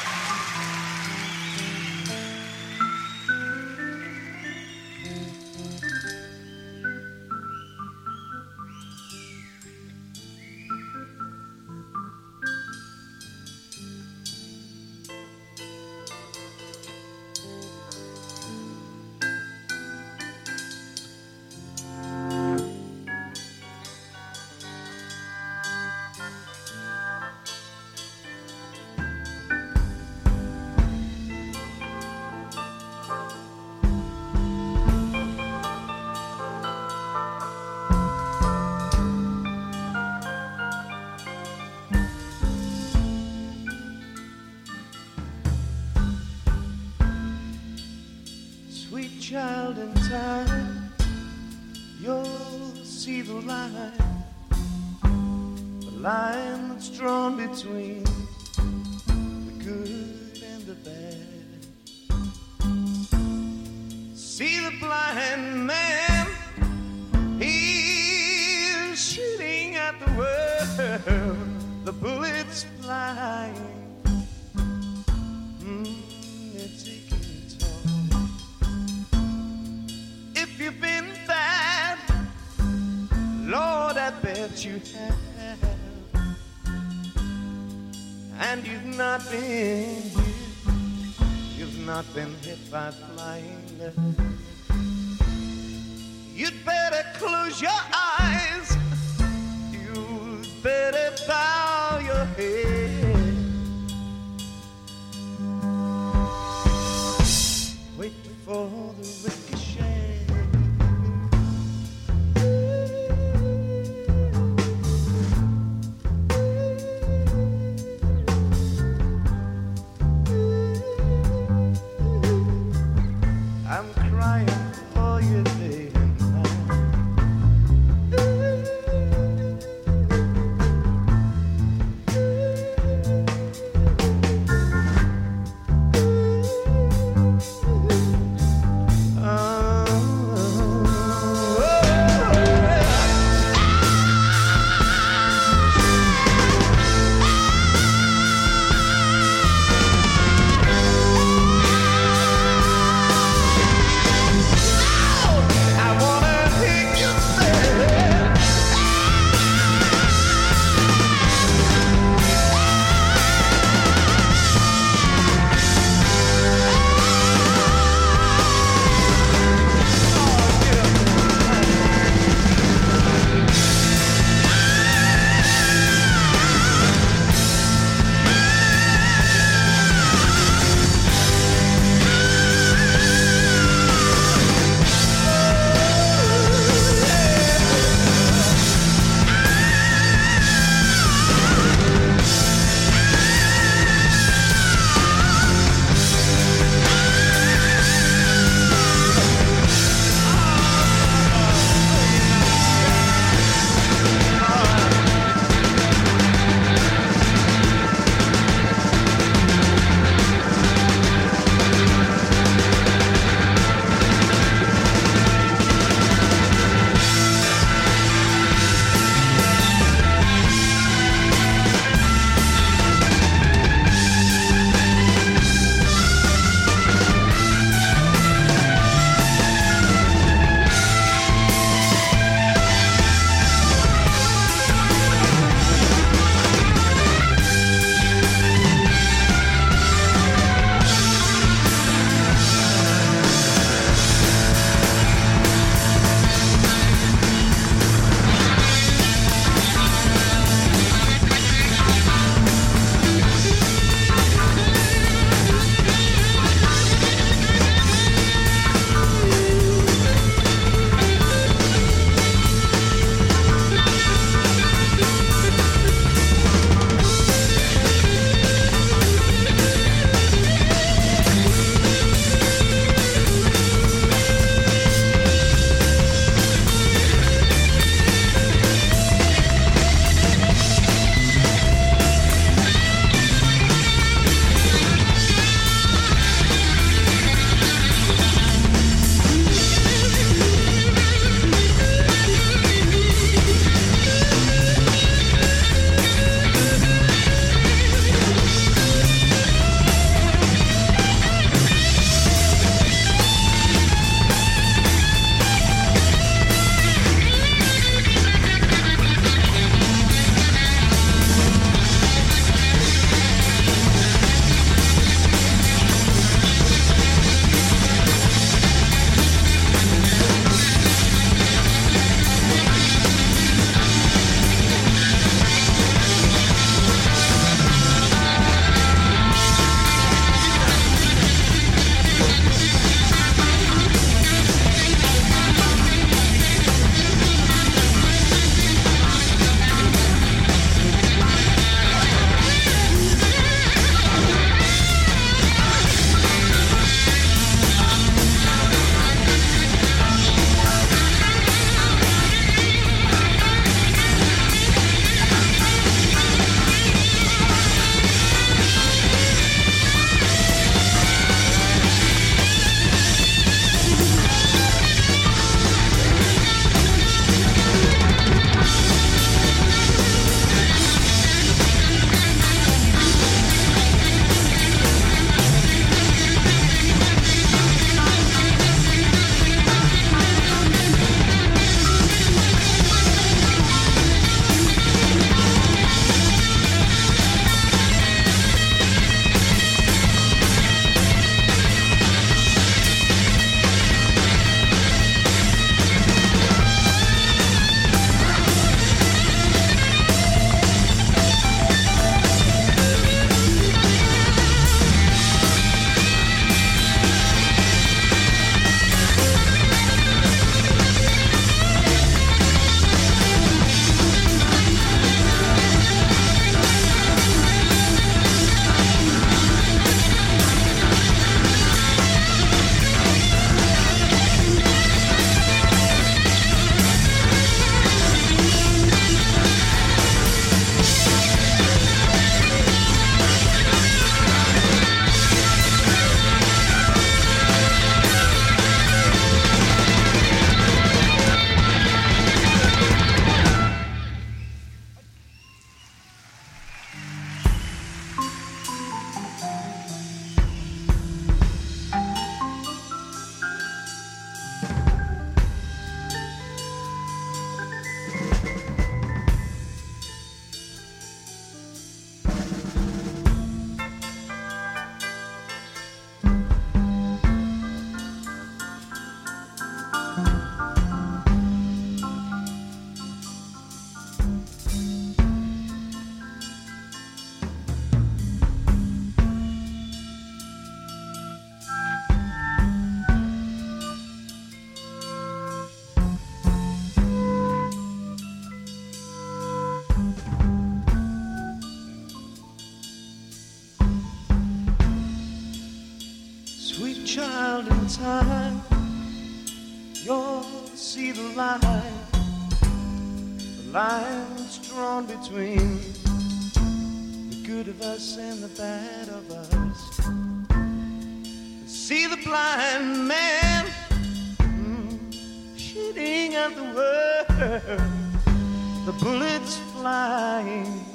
Flying,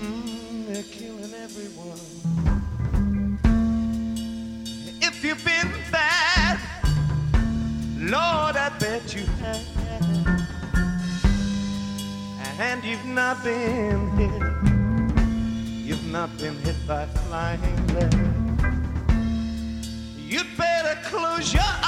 mm, they're killing everyone. If you've been bad, Lord, I bet you have. And you've not been hit, you've not been hit by flying lead. You'd better close your eyes,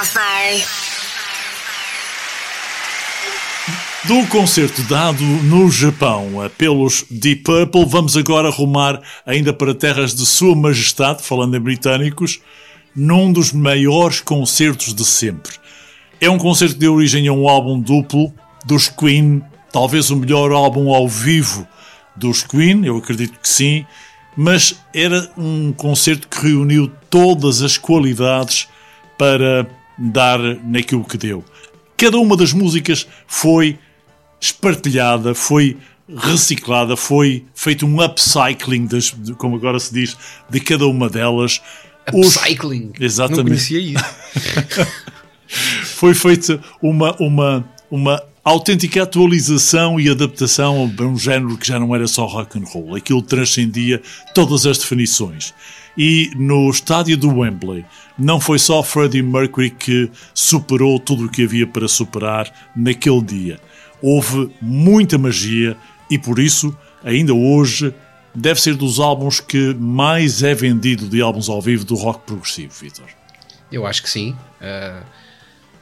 Café. Do concerto dado no Japão pelos Deep Purple, vamos agora rumar ainda para terras de Sua Majestade, falando em britânicos, num dos maiores concertos de sempre. É um concerto que deu origem a um álbum duplo dos Queen, talvez o melhor álbum ao vivo dos Queen, eu acredito que sim, mas era um concerto que reuniu todas as qualidades para dar naquilo que deu. Cada uma das músicas foi espartilhada, foi reciclada, foi feito um upcycling, das, de- como agora se diz, de cada uma delas. Os- Upcycling. Exatamente. Não conhecia isso. <laughs> foi feita uma, uma, uma autêntica atualização e adaptação a um género que já não era só rock and roll. Aquilo transcendia todas as definições. E no estádio do Wembley não foi só Freddie Mercury que superou tudo o que havia para superar naquele dia. Houve muita magia e por isso, ainda hoje, deve ser dos álbuns que mais é vendido de álbuns ao vivo do rock progressivo, Vitor. Eu acho que sim. Uh,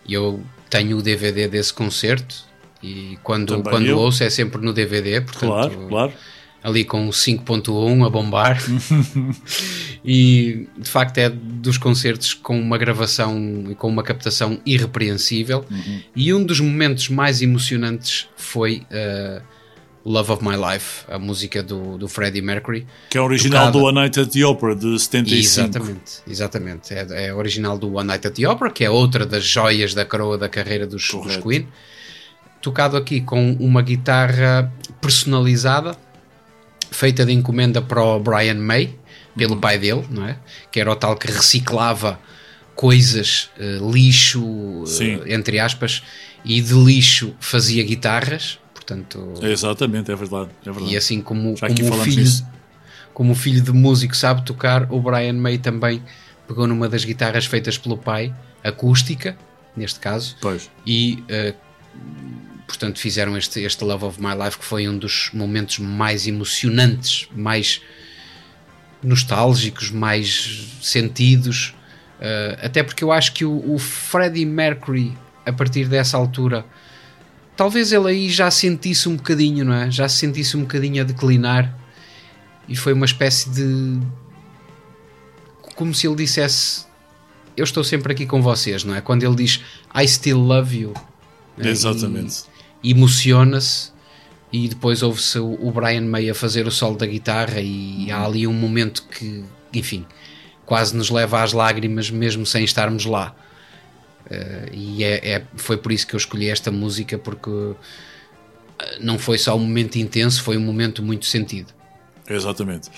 eu tenho o DVD desse concerto e quando, Também quando eu. ouço é sempre no DVD, portanto, Claro, claro. Ali com o 5.1 a bombar. <laughs> e de facto é dos concertos com uma gravação e com uma captação irrepreensível. E um dos momentos mais emocionantes foi uh, Love of My Life, a música do, do Freddie Mercury. Que é original Tocada. do A Night at the Opera de 75. Exatamente, exatamente. É, é original do One Night at the Opera, que é outra das joias da coroa da carreira dos, dos. Queen. Tocado aqui com uma guitarra personalizada, feita de encomenda para o Brian May, pelo Uhum. pai dele, não é? Que era o tal que reciclava coisas, eh, lixo, Sim. entre aspas, e de lixo fazia guitarras. Portanto, Exatamente, é verdade. É verdade. e assim como, Já como o filho, como o filho de músico sabe tocar, o Brian May também pegou numa das guitarras feitas pelo pai, acústica, neste caso, Pois. e eh, portanto fizeram este, este Love of My Life que foi um dos momentos mais emocionantes, mais nostálgicos, mais sentidos. eh, até porque eu acho que o, o Freddie Mercury, a partir dessa altura, talvez ele aí já sentisse um bocadinho, não é? Já se sentisse um bocadinho a declinar e foi uma espécie de. como se ele dissesse: Eu estou sempre aqui com vocês, não é? Quando ele diz I still love you, né? Exatamente. E emociona-se. E depois ouve-se o Brian May a fazer o solo da guitarra, e há ali um momento que, enfim, quase nos leva às lágrimas, mesmo sem estarmos lá. Eh, e é, é- foi por isso que eu escolhi esta música, porque eh, não foi só um momento intenso, foi um momento muito sentido. Exatamente.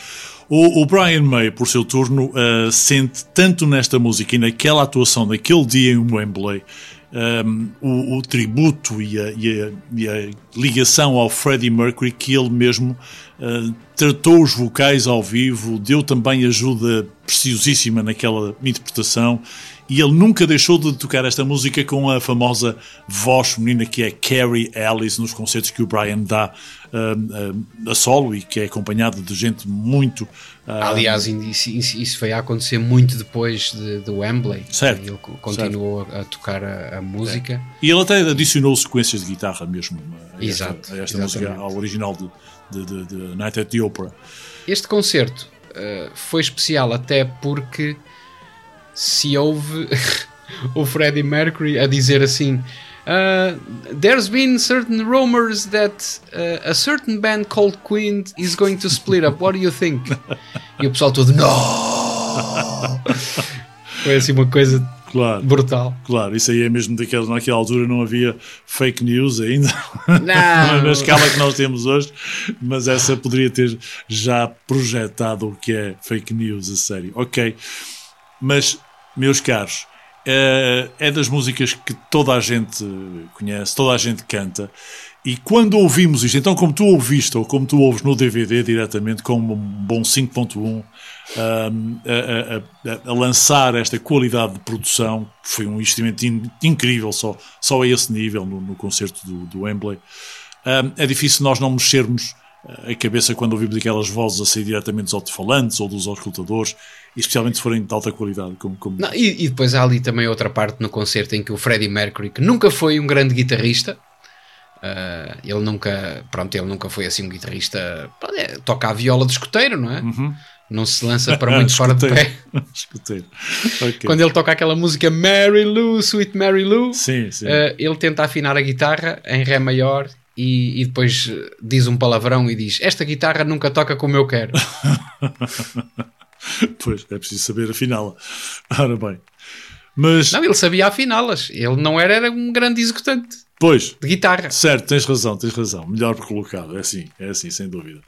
O, o Brian May, por seu turno, uh, sente tanto nesta música e naquela atuação, naquele dia em Wembley, um, o, o tributo e a, e a- e a ligação ao Freddie Mercury que ele mesmo uh, tratou os vocais ao vivo, deu também ajuda preciosíssima naquela interpretação e ele nunca deixou de tocar esta música com a famosa voz feminina que é Carrie Ellis nos concertos que o Brian dá um, um, a solo e que é acompanhado de gente muito ah, Aliás, isso, isso- foi a acontecer muito depois de, de Wembley. Certo, Ele co- continuou a, a tocar a, a música. E ele até adicionou sequências de guitarra mesmo a Exato, esta, a esta música, ao original de, de, de, de Night at the Opera. Este concerto eh, foi especial até porque se houve <laughs> o Freddie Mercury a dizer assim. "Uh, there's been certain rumors that uh, a certain band called Queen is going to split up. What do you think? E o pessoal todo, não! <laughs> Foi assim uma coisa Claro, brutal. claro, isso aí é mesmo daquelas, naquela altura não havia fake news ainda, <laughs> Não. na escala que nós temos hoje, mas essa poderia ter já projetado o que é fake news, a sério. Ok, mas, meus caros, é, é das músicas que toda a gente conhece, toda a gente canta. E quando ouvimos isto, então como tu ouviste ou como tu ouves no DVD diretamente com um bom 5.1 um, a, a- a- a lançar esta qualidade de produção, foi um investimento in- incrível só, só a esse nível no, no concerto do, do Wembley. Um, é difícil nós não mexermos a cabeça quando ouvimos aquelas vozes a sair diretamente dos alto-falantes ou dos auscultadores, especialmente se forem de alta qualidade. Como, como... Não, e, e depois há ali também outra parte no concerto em que o Freddie Mercury, que nunca foi um grande guitarrista, ah, ele nunca, pronto, ele nunca foi assim um guitarrista, é, toca a viola de escoteiro, não é? Não se lança para muito <laughs> fora de pé. <laughs> Escuteiro. Ok. Quando ele toca aquela música Mary Lou, Sweet Mary Lou, Sim, sim. ah, ele tenta afinar a guitarra em Ré maior e, e depois diz um palavrão e diz: Esta guitarra nunca toca como eu quero. <laughs> <laughs> Pois, é preciso saber afinal. Ora bem. Mas, Não, ele sabia afiná-las. Ele não era, era um grande executante pois, de guitarra. certo, tens razão, tens razão. Melhor colocado, é assim, é assim, sem dúvida.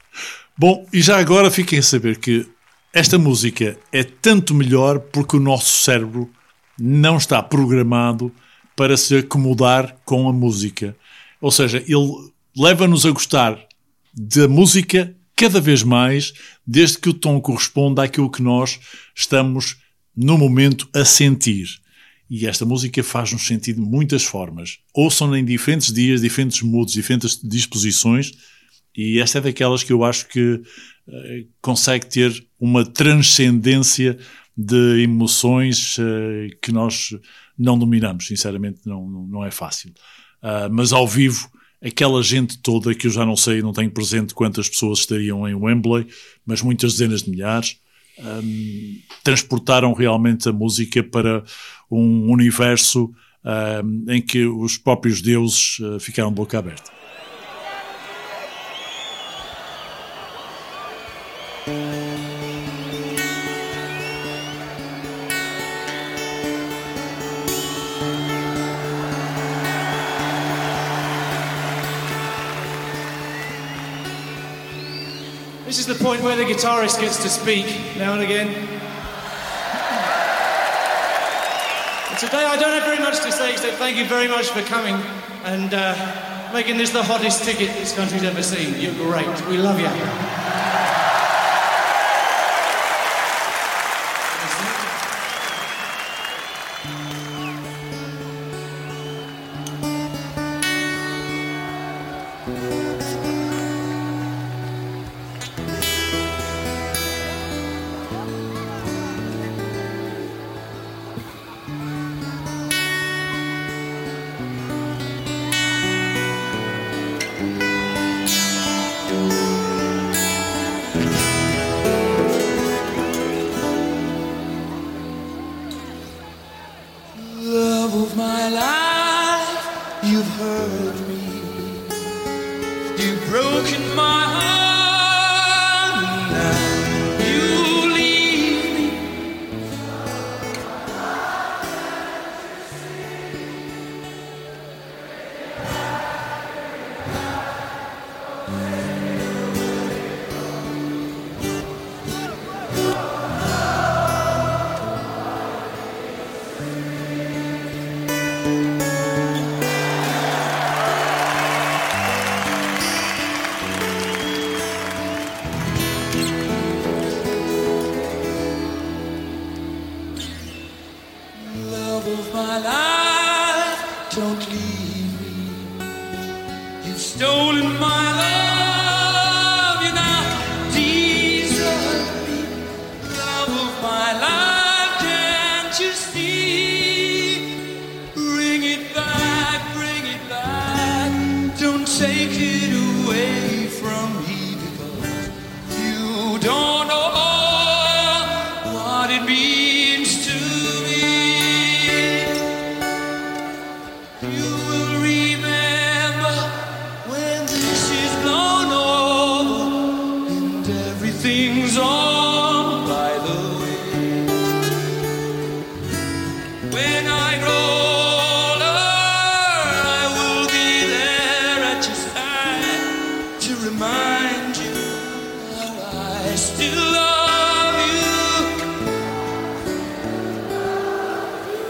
Bom, e já agora fiquem a saber que esta música é tanto melhor porque o nosso cérebro não está programado para se acomodar com a música. Ou seja, ele leva-nos a gostar da música cada vez mais, desde que o tom corresponda àquilo que nós estamos no momento a sentir. E esta música faz-nos sentir de muitas formas. Ouçam em diferentes dias, diferentes moods, diferentes disposições. E esta é daquelas que eu acho que eh, consegue ter uma transcendência de emoções eh, que nós não dominamos, sinceramente não, não, não é fácil. Uh, mas ao vivo, aquela gente toda que eu já não sei, não tenho presente quantas pessoas estariam em Wembley, mas muitas dezenas de milhares, um, transportaram realmente a música para um universo um, em que os próprios deuses uh, ficaram boca aberta. Guitarist gets to speak now and again. And <laughs> today I don't have very much to say except thank you very much for coming and uh, making this the hottest ticket this country's ever seen. You're great. We love you.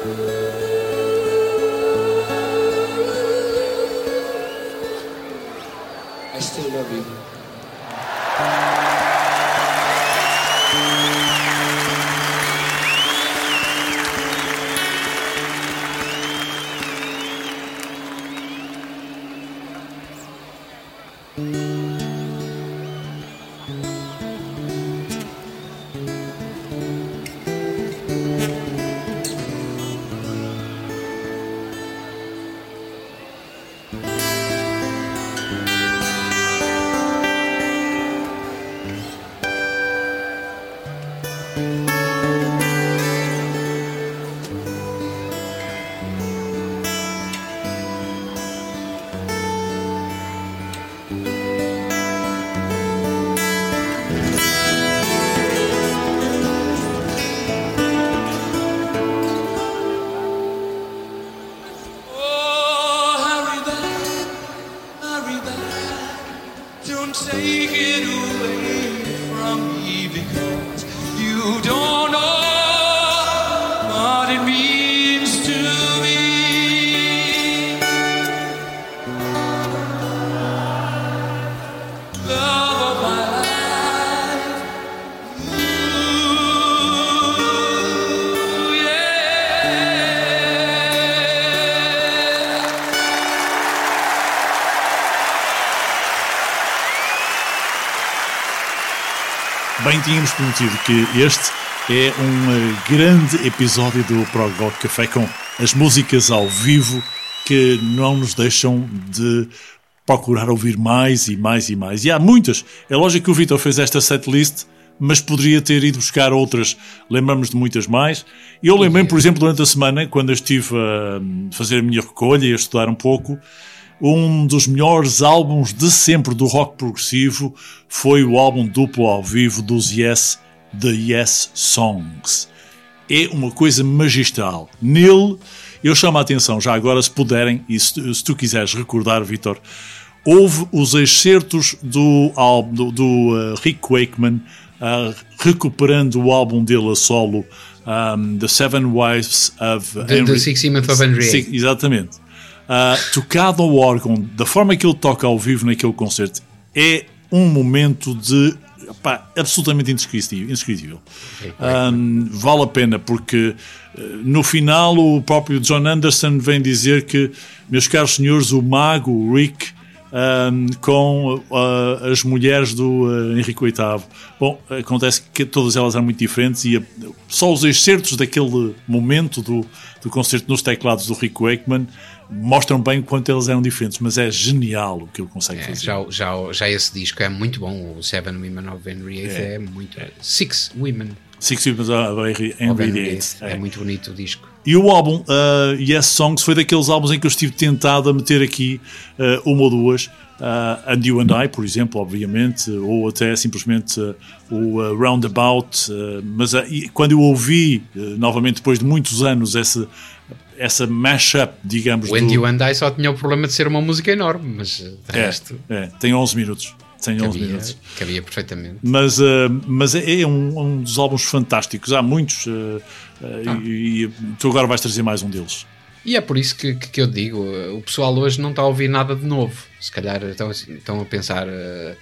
I tínhamos prometido que este é um eh, grande episódio do Prog Rock Café com as músicas ao vivo que não nos deixam de procurar ouvir mais e mais e mais. E há muitas. É lógico que o Vitor fez esta setlist, mas poderia ter ido buscar outras. Lembramos de muitas mais. Eu lembrei, por exemplo, durante a semana, quando eu estive a hum, fazer a minha recolha e a estudar um pouco, um dos melhores álbuns de sempre do rock progressivo foi o álbum duplo ao vivo dos Yes, The Yes Songs. É uma coisa magistral. Nele, eu chamo a atenção, já agora, se puderem, e se, se tu quiseres recordar, Vitor, houve os excertos do álbum do, do uh, Rick Wakeman uh, recuperando o álbum dele a solo, um, The Seven Wives of The, Henry. the VIII. exatamente. Uh, tocado ao órgão, da forma que ele toca ao vivo naquele concerto, é um momento de pá, absolutamente indescritível. indescritível. Um, vale a pena, porque uh, no final o próprio John Anderson vem dizer que, meus caros senhores, o mago, o Rick, um, com uh, as mulheres do uh, Henrique VIII. Bom, acontece que todas elas eram muito diferentes e uh, só os excertos daquele momento do, do concerto nos teclados do Rick Wakeman mostram bem o quanto eles eram diferentes, mas é genial o que ele consegue É, fazer. já, já, já esse disco é muito bom. O Seven Women of Henry VIII é, muito. Six Women Six People of Henry Henry VIII. É. É muito bonito o disco. E o álbum uh, Yes Songs foi daqueles álbuns em que eu estive tentado a meter aqui uh, uma ou duas. Uh, and You and I, por exemplo, obviamente, ou até simplesmente uh, o uh, Roundabout. uh, mas uh, quando eu ouvi uh, novamente, depois de muitos anos, essa, essa mashup, digamos, O And do- You and I só tinha o problema de ser uma música enorme, mas de é, resto é, tem 11 minutos. Tem 11 cabia, minutos. cabia perfeitamente. Mas, uh, mas é, é um, um dos álbuns fantásticos. Há muitos. uh, uh, e, e tu agora vais trazer mais um deles. E é por isso que, que, eu digo, o pessoal hoje não está a ouvir nada de novo. Se calhar estão, estão a pensar, uh,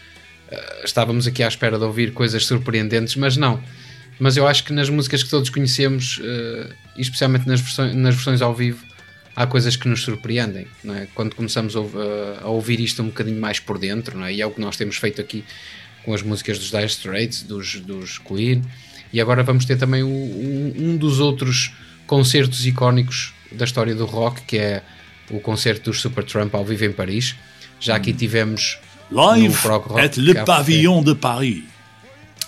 estávamos aqui à espera de ouvir coisas surpreendentes, mas não. Mas eu acho que nas músicas que todos conhecemos, uh, especialmente nas versões, nas versões ao vivo, há coisas que nos surpreendem. É? Quando começamos a, ouv- a- ouvir isto um bocadinho mais por dentro, é? e é o que nós temos feito aqui com as músicas dos Dire Straits, dos, dos Queen, e agora vamos ter também um, um dos outros concertos icónicos da história do rock, que é o concerto dos Supertramp ao vivo em Paris. Já aqui tivemos Live at Le Café. Pavillon de Paris,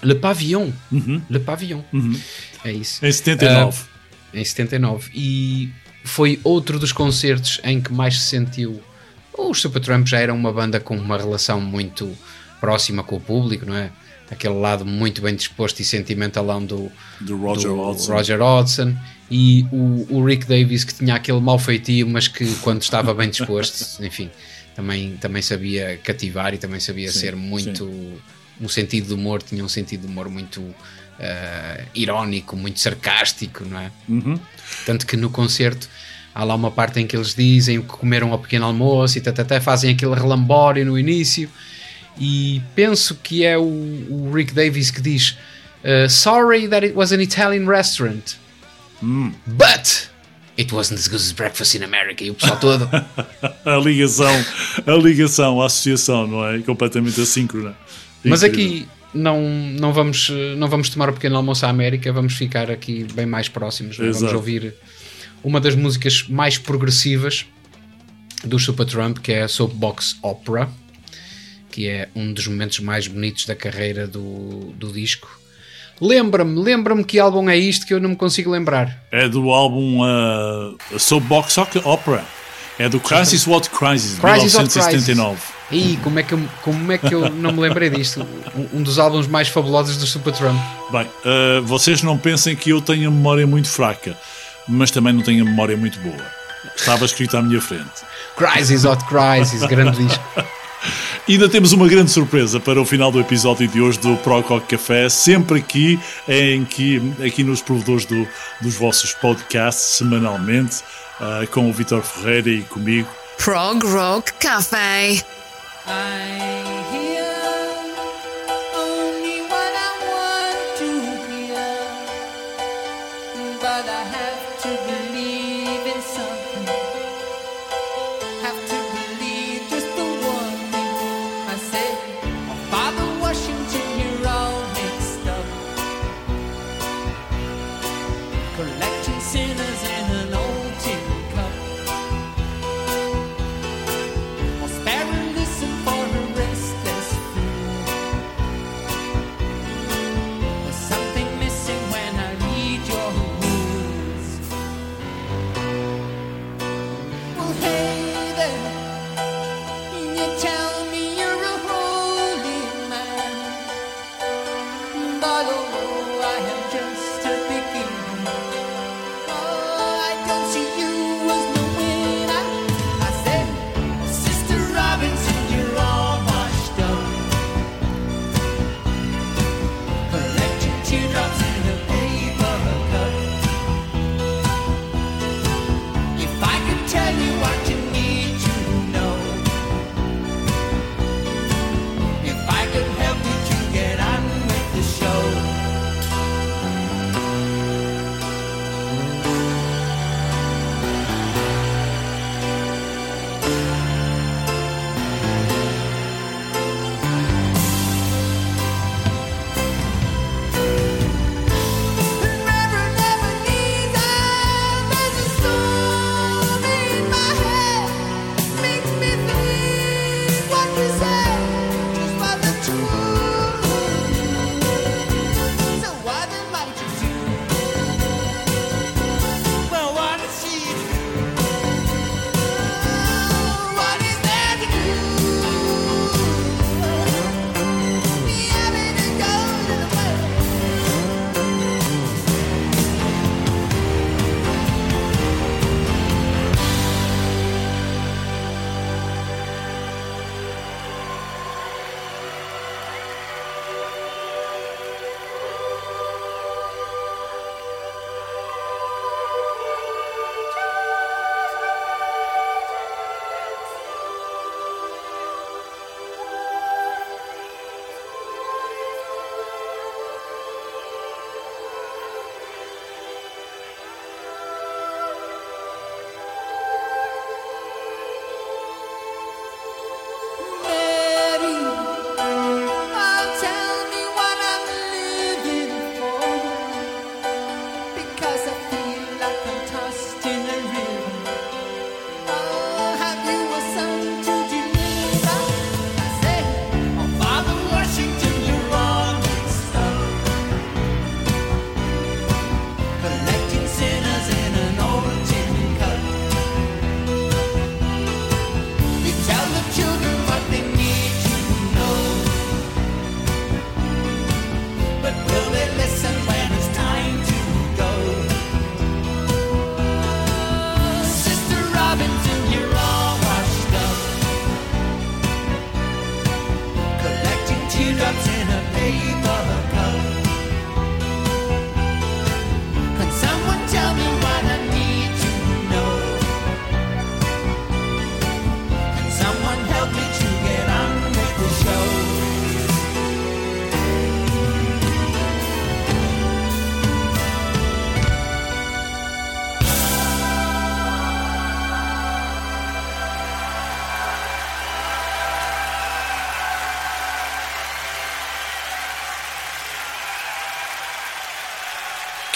Le Pavillon. Le Pavillon. É isso. em 79. em 79 e foi outro dos concertos em que mais se sentiu os Supertramp já eram uma banda com uma relação muito próxima com o público, não é? Aquele lado muito bem disposto e sentimentalão do, Do Roger do Hodgson. Roger Hodgson e o, o Rick Davis que tinha aquele mau feitio, mas que quando estava bem disposto, <laughs> enfim, também, também sabia cativar e também sabia ser muito um sentido de humor, tinha um sentido de humor muito eh, irónico, muito sarcástico, não é? Tanto que no concerto há lá uma parte em que eles dizem que comeram ao pequeno almoço e até fazem aquele relambório no início. E penso que é o, o Rick Davis que diz: uh, Sorry that it was an Italian restaurant, but it wasn't as good as breakfast in America. E o pessoal todo. <laughs> A ligação, a ligação, a associação, não é? Completamente assíncrona. Mas aqui não, não, vamos, não vamos tomar o pequeno almoço à América, vamos ficar aqui bem mais próximos. é? Vamos Exato. ouvir uma das músicas mais progressivas do Supertramp, que é a Soapbox Opera, que é um dos momentos mais bonitos da carreira do, do disco. Lembra-me, lembra-me que álbum é isto que eu não me consigo lembrar. É do álbum uh, Soapbox Opera. É do Crisis What Crisis, de Crisis of 1979. E como é, que, eu- como é que eu não me lembrei disto? Um, dos álbuns mais fabulosos do Supertramp. Bem, uh, vocês não pensem que eu tenho a memória muito fraca, mas também não tenho a memória muito boa. Estava escrito à minha frente. Crisis Hot Crisis, grande disco. E <laughs> ainda temos uma grande surpresa para o final do episódio de hoje do Prococ Café, sempre aqui, em que, aqui nos provedores do- dos vossos podcasts, semanalmente, ah, com o Vitor Ferreira e comigo. Prog Rock Cafe. I hear only what I want to hear, but I have to believe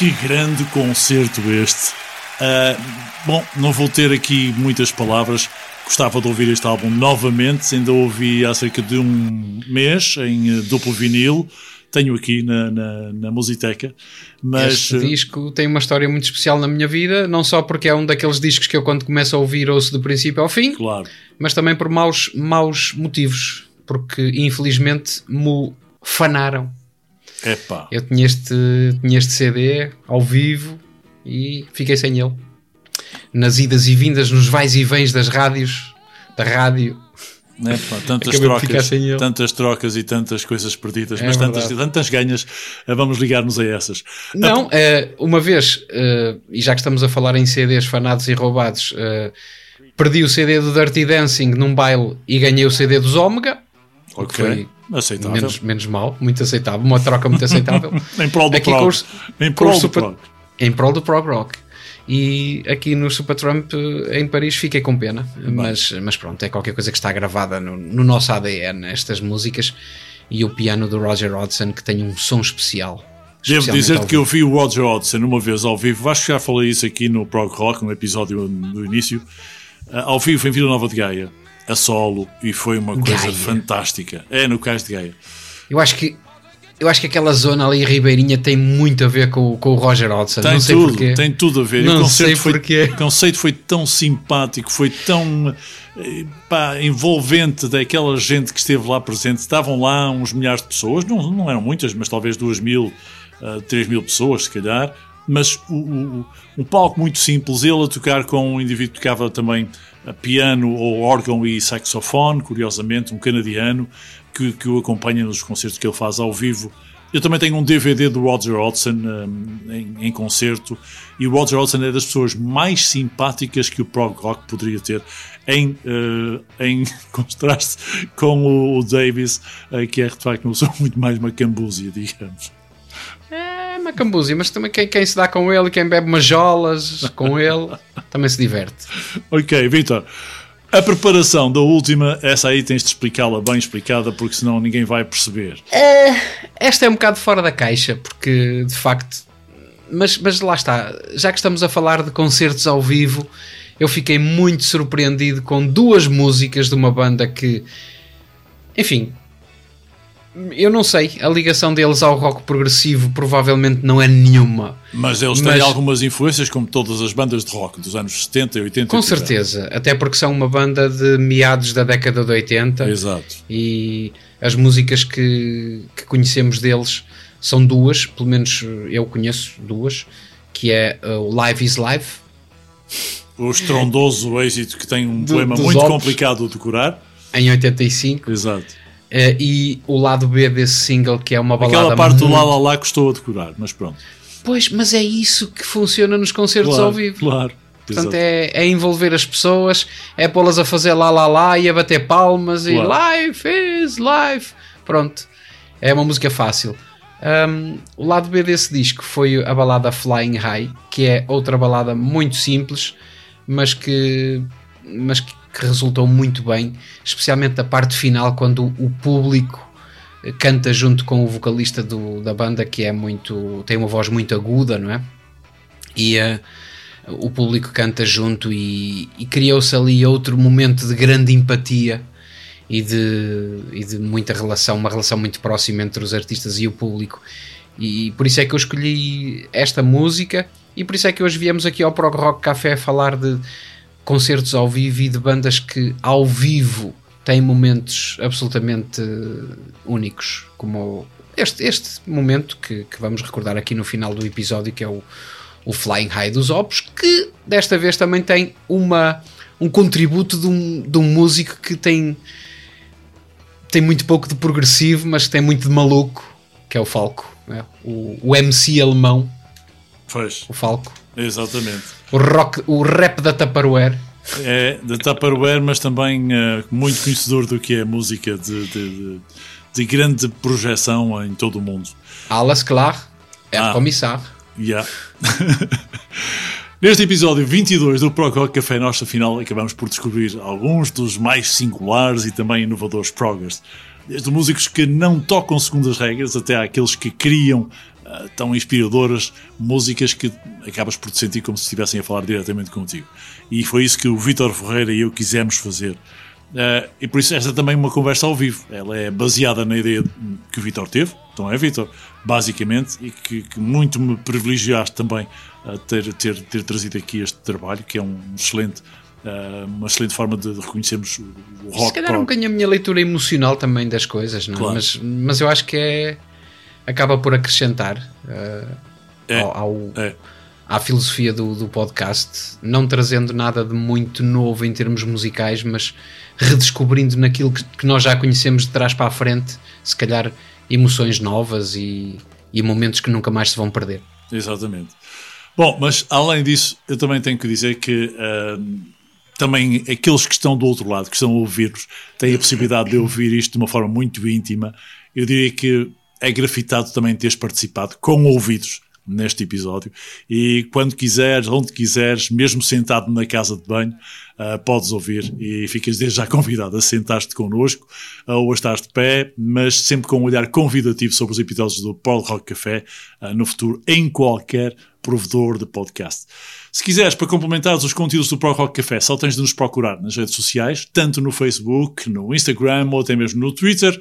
Que grande concerto este. Ah, bom, não vou ter aqui muitas palavras. Gostava de ouvir este álbum novamente. Ainda ouvi há cerca de um mês em eh, duplo vinil. Tenho aqui na, na, na Musiteca. Mas Este eh, disco tem uma história muito especial na minha vida, não só porque é um daqueles discos que eu quando começo a ouvir ouço do princípio ao fim, claro. mas também por maus, maus motivos, porque infelizmente me fanaram. Epá. Eu tinha este, tinha este CD ao vivo e fiquei sem ele. Nas idas e vindas, nos vais e vens das rádios, da rádio. Epá, tantas trocas, tantas trocas e tantas coisas perdidas, É mas tantas, tantas ganhas. Ah, Vamos ligar-nos a essas. Não, eh, uma vez, eh, e já que estamos a falar em CDs fanados e roubados, eh, perdi o CD do Dirty Dancing num baile e ganhei o CD dos Omega. O que Ok. foi Aceitável. Menos, menos mal, muito aceitável, uma troca muito <laughs> aceitável. Em prol do Aqui prog. os- em prol do super- prog. em prol do prog rock. E aqui no Supertramp eh, em Paris fiquei com pena, mas, mas pronto, é qualquer coisa que está gravada no, no nosso ADN, estas músicas e o piano do Roger Hodgson que tem um som especial. Devo dizer que eu vi o Roger Hodgson uma vez ao vivo, acho que já falei isso aqui no Prog Rock, no episódio no início, Ah, ao vivo em Vila Nova de Gaia, a solo, e foi uma coisa Gaia. fantástica. É, no Cais de Gaia. Eu acho que eu acho que aquela zona ali ribeirinha tem muito a ver com, com o Roger Hodgson. Tem não sei tudo, porquê. tem tudo a ver. Não o sei foi, porquê. O conceito foi tão simpático, foi tão eh, pá, envolvente daquela gente que esteve lá presente. Estavam lá uns milhares de pessoas, não, não eram muitas, mas talvez duas mil, ah, três mil pessoas, se calhar. Mas o, o- um palco muito simples, ele a tocar com um indivíduo que tocava também piano ou órgão e saxofone, curiosamente, um canadiano, que, que o acompanha nos concertos que ele faz ao vivo. Eu também tenho um DVD do Roger Hodgson um, em, em concerto e o Roger Hodgson é das pessoas mais simpáticas que o prog rock poderia ter em, eh, em <laughs> contraste com o, o Davis, eh, que é de facto uma pessoa <laughs> muito mais macambúzia, digamos. É macambúzia, mas também quem, quem se dá com ele, quem bebe majolas com ele, também se diverte. Ok, Vitor. A preparação da última, essa aí tens de explicá-la bem explicada, porque senão ninguém vai perceber. Esta é um bocado fora da caixa, porque de facto. Mas, mas lá está, já que estamos a falar de concertos ao vivo, eu fiquei muito surpreendido com duas músicas de uma banda que. Enfim. Eu não sei, a ligação deles ao rock progressivo provavelmente não é nenhuma. Mas eles têm Mas- algumas influências, como todas as bandas de rock dos anos 70 e 80. Com certeza, até porque são uma banda de meados da década de 80 Exato. e as músicas que, que conhecemos deles são duas, pelo menos eu conheço duas, que é uh, o Live is Live, O estrondoso êxito que tem um Do- poema muito complicado de decorar. em 85, Exato. Uh, e o lado B desse single, que é uma balada. Aquela parte do muito- lá lá lá custou a decorar, mas pronto. Pois, mas é isso que funciona nos concertos Claro, ao vivo. claro. Portanto, é, é envolver as pessoas, é pô-las a fazer lá lá lá e a bater palmas Claro. e life is life. Pronto, é uma música fácil. Um, o lado B desse disco foi a balada Flying High, que é outra balada muito simples, mas que, mas que, que resultou muito bem, especialmente a parte final, quando o público eh, canta junto com o vocalista do- da banda, que é muito tem uma voz muito aguda, não é? E eh, o público canta junto e, e criou-se ali outro momento de grande empatia e de, e de muita relação, uma relação muito próxima entre os artistas e o público. E por isso é que eu escolhi esta música e por isso é que hoje viemos aqui ao Prog Rock Café falar de concertos ao vivo e de bandas que ao vivo têm momentos absolutamente eh, únicos, como este, este momento que, que vamos recordar aqui no final do episódio, que é o, o Flying High dos Opus, que desta vez também tem uma, um contributo de um, de um músico que tem, tem muito pouco de progressivo, mas tem muito de maluco, que é o Falco, né? o, o MC alemão, Pois, o Falco, exatamente. o, rock, o rap da Tupperware. É de Tupperware, mas também eh, muito conhecedor do que é música de, de, de- de grande projeção em todo o mundo. Alles klar, é Ah. Kommissar. Yeah. <laughs> Neste episódio 22 do Prog Rock Café, nós afinal acabamos por descobrir alguns dos mais singulares e também inovadores proggers. Desde músicos que não tocam segundo as regras até àqueles que criam ah, tão inspiradoras, músicas que acabas por te sentir como se estivessem a falar diretamente contigo. E foi isso que o Vítor Ferreira e eu quisemos fazer. Ah, e por isso esta também é uma conversa ao vivo. Ela é baseada na ideia que o Vítor teve, então é Vítor, basicamente, e que, que muito me privilegiaste também a ter, ter, ter trazido aqui este trabalho, que é um excelente Uh, uma excelente forma de reconhecermos o rock. Se calhar um bocadinho a minha leitura emocional também das coisas, não? é? Claro. Mas, mas eu acho que é. Acaba por acrescentar uh, É, ao, ao- é. à filosofia do, do podcast, não trazendo nada de muito novo em termos musicais, mas redescobrindo naquilo que, que nós já conhecemos de trás para a frente, se calhar emoções novas e, e momentos que nunca mais se vão perder. Exatamente. Bom, mas além disso, eu também tenho que dizer que ah, também aqueles que estão do outro lado, que estão a ouvir-nos, têm a possibilidade de ouvir isto de uma forma muito íntima. Eu diria que é grafitado também teres participado com ouvidos neste episódio. E quando quiseres, onde quiseres, mesmo sentado na casa de banho, ah, podes ouvir e ficas desde já <laughs> convidado a sentar-te connosco ah, ou a estar de pé, mas sempre com um olhar convidativo sobre os episódios do Paul Rock Café ah, no futuro, em qualquer provedor de podcast. Se quiseres, para complementares os conteúdos do Pro Rock Café, só tens de nos procurar nas redes sociais, tanto no Facebook, no Instagram ou até mesmo no Twitter.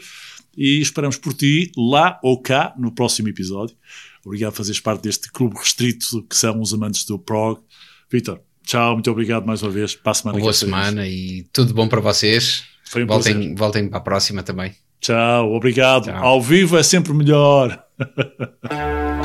E esperamos por ti lá ou cá no próximo episódio. Obrigado por fazeres parte deste clube restrito que são os amantes do prog. Vitor, tchau, muito obrigado mais uma vez. Para a semana Uma boa semana e tudo bom para vocês. Foi um voltem, prazer. voltem para a próxima também. Tchau, obrigado. Tchau. Ao vivo é sempre melhor. <laughs>